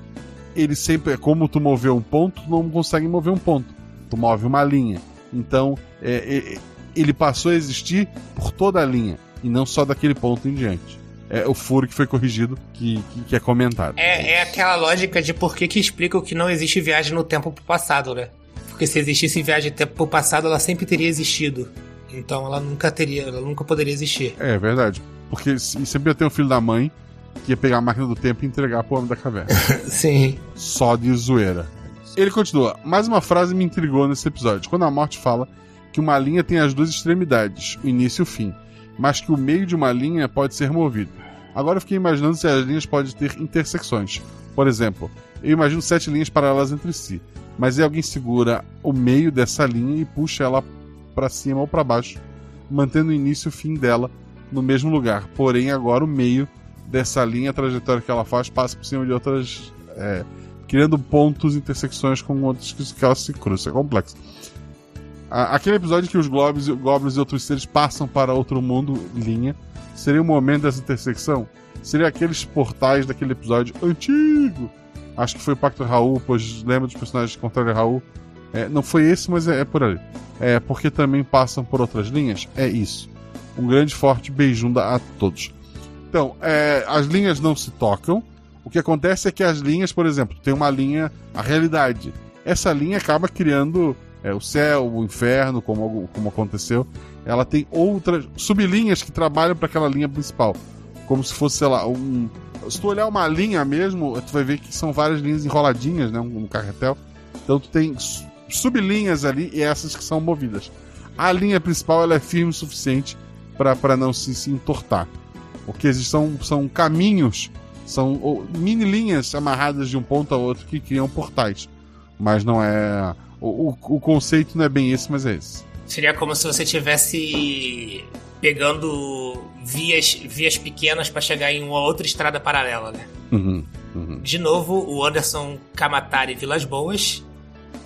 ele sempre, é como tu moveu um ponto, tu não consegue mover um ponto. Tu move uma linha. Então, é, é, ele passou a existir por toda a linha e não só daquele ponto em diante é, o furo que foi corrigido que, que, que é comentado. É, é aquela lógica de por que, que explica que não existe viagem no tempo pro passado, né? Porque se existisse viagem no tempo pro passado, ela sempre teria existido. Então ela nunca teria, ela nunca poderia existir. É verdade. Porque sempre ia ter um filho da mãe que ia pegar a máquina do tempo e entregar pro homem da caverna. [LAUGHS] Sim. Só de zoeira. Ele continua. Mais uma frase me intrigou nesse episódio. Quando a morte fala que uma linha tem as duas extremidades, o início e o fim, mas que o meio de uma linha pode ser movido. Agora eu fiquei imaginando se as linhas podem ter intersecções. Por exemplo, eu imagino sete linhas paralelas entre si, mas aí alguém segura o meio dessa linha e puxa ela para cima ou para baixo, mantendo o início e o fim dela no mesmo lugar. Porém, agora o meio dessa linha, a trajetória que ela faz, passa por cima de outras, é, criando pontos, intersecções com outras que elas se cruzam. É complexo. Aquele episódio que os Goblins, e outros seres passam para outro mundo, linha, Seria o momento dessa intersecção? Seria aqueles portais daquele episódio antigo. Acho que foi o Pacto Raul, pois lembra dos personagens contra Raul. É, não foi esse, mas é, é, por ali. É porque também passam por outras linhas? É isso. Um grande forte beijunda a todos. Então, é, as linhas não se tocam. O que acontece é que as linhas, por exemplo, tem uma linha, a realidade. Essa linha acaba criando é, o céu, o inferno, como, como aconteceu ela tem outras sublinhas que trabalham para aquela linha principal. Como se fosse, sei lá, um. Se tu olhar uma linha mesmo, tu vai ver que são várias linhas enroladinhas, né? Um, carretel. Então tu tem sublinhas ali e essas que são movidas. A linha principal ela é firme o suficiente para não se, se entortar. O que são, são caminhos, são mini linhas amarradas de um ponto a outro que criam portais. Mas não é. O, o, o conceito não é bem esse, mas é esse. Seria como se você estivesse pegando vias, vias pequenas para chegar em uma outra estrada paralela, né? Uhum, uhum. De novo, o Anderson Kamatari Vilas Boas.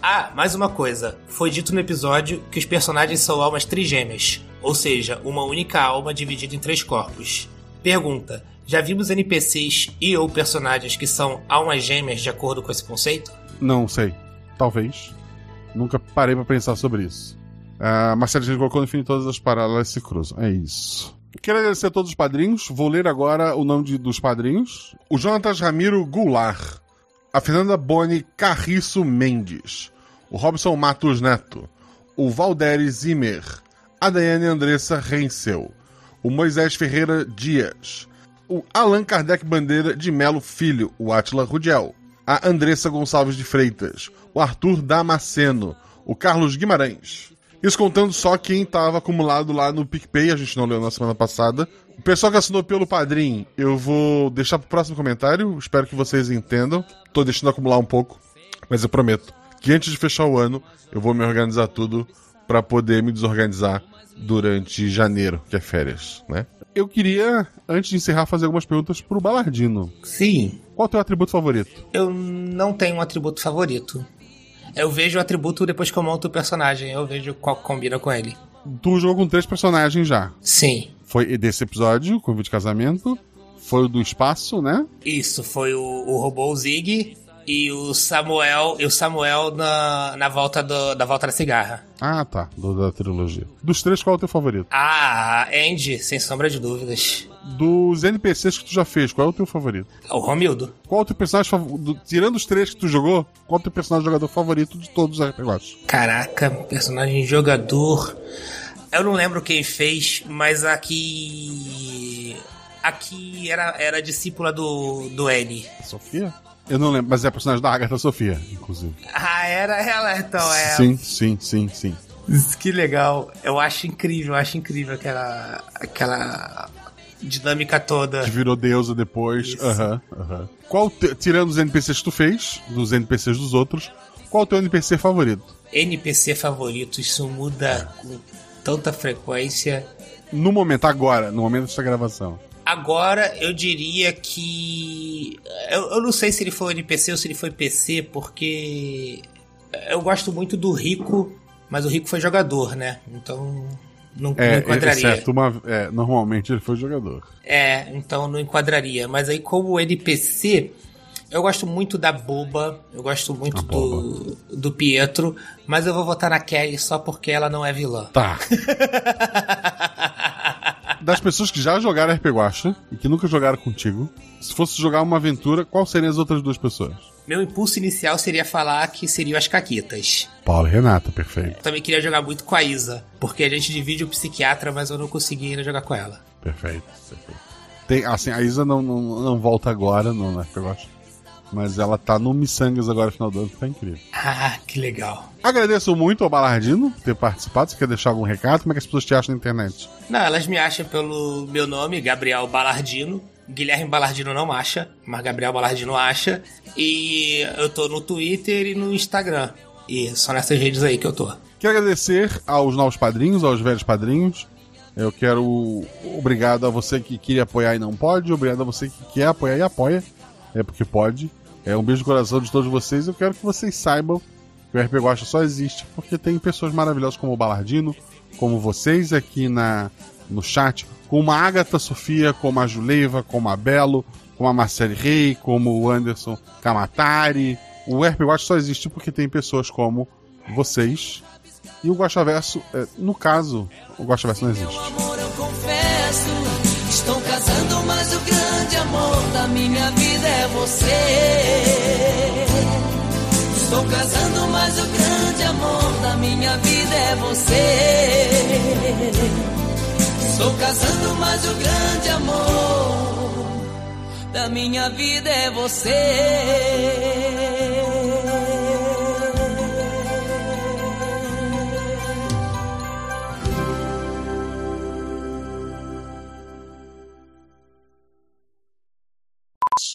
Ah, mais uma coisa. Foi dito no episódio que os personagens são almas trigêmeas, ou seja, uma única alma dividida em três corpos. Pergunta: já vimos NPCs e ou personagens que são almas gêmeas de acordo com esse conceito? Não sei. Talvez. Nunca parei para pensar sobre isso. Uh, Marcelo gente colocou no fim todas as paralelas se cruzam. É isso. Quero agradecer a todos os padrinhos. Vou ler agora o nome de, dos padrinhos. O Jonatas Ramiro Goulart. A Fernanda Boni Carriço Mendes. O Robson Matos Neto. O Valdere Zimmer. A Daiane Andressa Reinsel. O Moisés Ferreira Dias. O Allan Kardec Bandeira de Melo Filho. O Atila Rudiel. A Andressa Gonçalves de Freitas. O Arthur Damasceno. O Carlos Guimarães. Isso contando só quem estava acumulado lá no PicPay, a gente não leu na semana passada. O pessoal que assinou pelo Padrim, eu vou deixar pro próximo comentário, espero que vocês entendam. Tô deixando acumular um pouco, mas eu prometo que antes de fechar o ano, eu vou me organizar tudo para poder me desorganizar durante janeiro, que é férias, né? Eu queria, antes de encerrar, fazer algumas perguntas pro Balardino. Sim. Qual é o teu atributo favorito? Eu não tenho um atributo favorito. Eu vejo o atributo depois que eu monto o personagem. Eu vejo qual combina com ele. Tu jogou com três personagens já. Sim. Foi desse episódio, convite de casamento. Foi o do espaço, né? Isso, foi o, o robô Zig e o Samuel, e o Samuel na, na volta do, da volta da cigarra. Ah, tá. Do, da trilogia. Dos três, qual é o teu favorito? Ah, Andy, sem sombra de dúvidas. Dos NPCs que tu já fez, qual é o teu favorito? O Romildo. Qual é o teu personagem favorito? Tirando os três que tu jogou, qual é o teu personagem jogador favorito de todos os RPGs? Caraca, personagem jogador. Eu não lembro quem fez, mas aqui. Aqui era, era discípula do, do N. Sofia? Eu não lembro, mas é a personagem da Agatha Sofia, inclusive. Ah, era ela, então é. Sim, sim, sim, sim. Que legal. Eu acho incrível, eu acho incrível aquela. aquela dinâmica toda. Que virou deusa depois. Aham, aham. Qual, te- tirando os NPCs que tu fez, dos NPCs dos outros, qual o teu NPC favorito? NPC favorito, isso muda com tanta frequência. No momento, agora, no momento desta gravação. Agora eu diria que. Eu, eu não sei se ele foi NPC ou se ele foi PC, porque eu gosto muito do Rico, mas o Rico foi jogador, né? Então não, não É, enquadraria. exceto uma. É, normalmente ele foi jogador. É, então não enquadraria. Mas aí, como NPC, eu gosto muito da Boba, eu gosto muito do, do Pietro, mas eu vou votar na Kelly só porque ela não é vilã. Tá. [LAUGHS] Das pessoas que já jogaram RP Guacha e que nunca jogaram contigo, se fosse jogar uma aventura, qual seriam as outras duas pessoas? Meu impulso inicial seria falar que seriam as Caquitas. Paulo e Renata, perfeito. Também queria jogar muito com a Isa, porque a gente divide o psiquiatra, mas eu não consegui ainda jogar com ela. Perfeito. perfeito. Tem, assim, a Isa não, não, não volta agora no RP Guacha, mas ela tá no Missangas agora no final do ano, que tá incrível. Ah, que legal. Agradeço muito ao Balardino por ter participado. Você quer deixar algum recado? Como é que as pessoas te acham na internet? Não, elas me acham pelo meu nome, Gabriel Balardino. Guilherme Balardino não acha, mas Gabriel Balardino acha. E eu tô no Twitter e no Instagram. E só nessas redes aí que eu tô. Quero agradecer aos novos padrinhos, aos velhos padrinhos. Eu quero. Obrigado a você que queria apoiar e não pode. Obrigado a você que quer apoiar e apoia. É porque pode. É um beijo no coração de todos vocês. Eu quero que vocês saibam que o RP Guacha só existe porque tem pessoas maravilhosas como o Balardino, como vocês aqui na, no chat, como a Agatha Sofia, como a Juleiva, como a Belo, como a Marcele Rey, como o Anderson Kamatari. O RP Guacha só existe porque tem pessoas como vocês. E o Guaxaverso, é, no caso, o Guaxaverso não existe. amor, eu confesso. Estou casando, mas o grande amor da minha vida é você. Estou casando, mas o grande amor da minha vida é você. Estou casando, mas o grande amor da minha vida é você.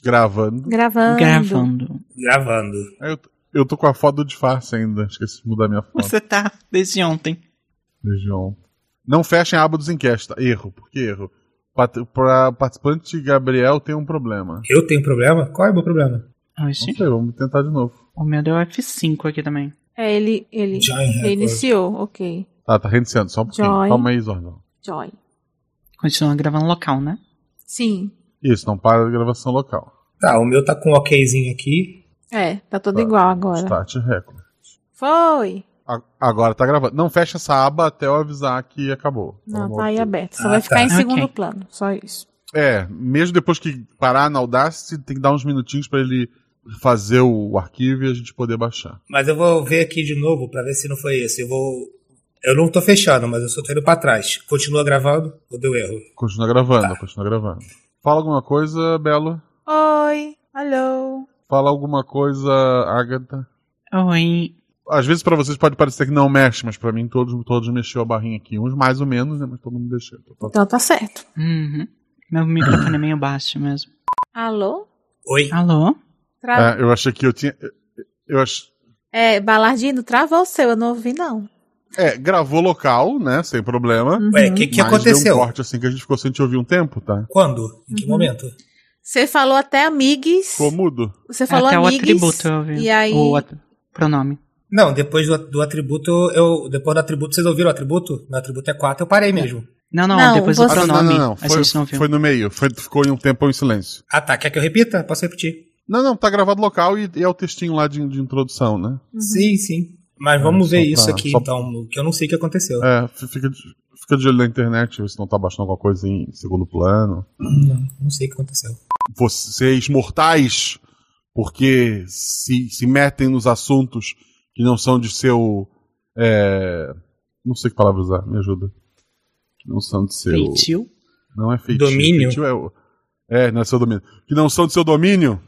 Gravando. Gravando. Gravando. Gravando. Eu, eu tô com a foto do disfarce ainda. Esqueci de mudar minha foto. Você tá desde ontem. Desde ontem. Não fechem a aba dos enquetes. Erro. Por que erro? Pat pra participante Gabriel tem um problema. Eu tenho problema? Qual é o meu problema? Ai, Não sei, vamos tentar de novo. O meu deu F5 aqui também. É, ele, ele, Join ele record. iniciou, ok. Tá, tá reiniciando, só um pouquinho. Joy. Calma aí, Zordão. Joy. Continua gravando local, né? Sim. Isso, não para a gravação local. Tá, o meu tá com um okzinho aqui. É, tá tudo Tá. igual agora. Start record. Foi. Agora tá gravando. Não fecha essa aba até eu avisar que acabou. Não, tá aí aberto. Só Ah, vai tá. ficar em Ok. segundo plano. Só isso. É, mesmo depois que parar na Audacity, tem que dar uns minutinhos pra ele fazer o arquivo e a gente poder baixar. Mas eu vou ver aqui de novo pra ver se não foi esse. Eu vou. Eu não tô fechando, mas eu só tô indo pra trás. Continua gravando ou deu erro? Continua gravando, continua gravando. Fala alguma coisa, Belo? Oi. Alô. Fala alguma coisa, Agatha. Oi. Às vezes pra vocês pode parecer que não mexe, mas pra mim todos, todos mexeu a barrinha aqui. Uns mais ou menos, né? Mas todo mundo mexeu. Então, tá- Então tá certo. Uhum. Meu microfone é meio baixo mesmo. Alô? Oi? Alô? Tra... É, eu achei que eu tinha. Eu ach... É, Balardino, travou o seu, eu não ouvi, não. É, gravou local, né? Sem problema. Ué, o que, que mas Deu aconteceu? um corte assim que a gente ficou sem te ouvir um tempo, tá? Quando? Em que Uhum. momento? Você falou até amigues. Ficou mudo. Você falou Até o amigues. atributo eu ouvi. E aí. O at- pronome. Não, depois do, do atributo, eu. Depois do atributo, vocês ouviram o atributo? Meu atributo é 4, eu parei mesmo. Não, não, Não, depois você- do Ah, não, pronome. não, não, não. Foi, não foi no meio. Foi, ficou em um tempo em silêncio. Ah tá, quer que eu repita? Posso repetir. Não, não, tá gravado local e, e é o textinho lá de, de introdução, né? Sim, sim. Mas É, vamos ver pra- isso aqui só- então, que eu não sei o que aconteceu. É, fica de, fica de olho na internet, ver se não tá baixando alguma coisa em segundo plano. Não, não sei o que aconteceu. Vocês mortais, porque se, se metem nos assuntos que não são de seu. é, não sei que palavra usar, me ajuda. Que não são de seu. Feitio. Não é feitio. Domínio? Feitio é, é, não é seu domínio. Que não são de seu domínio.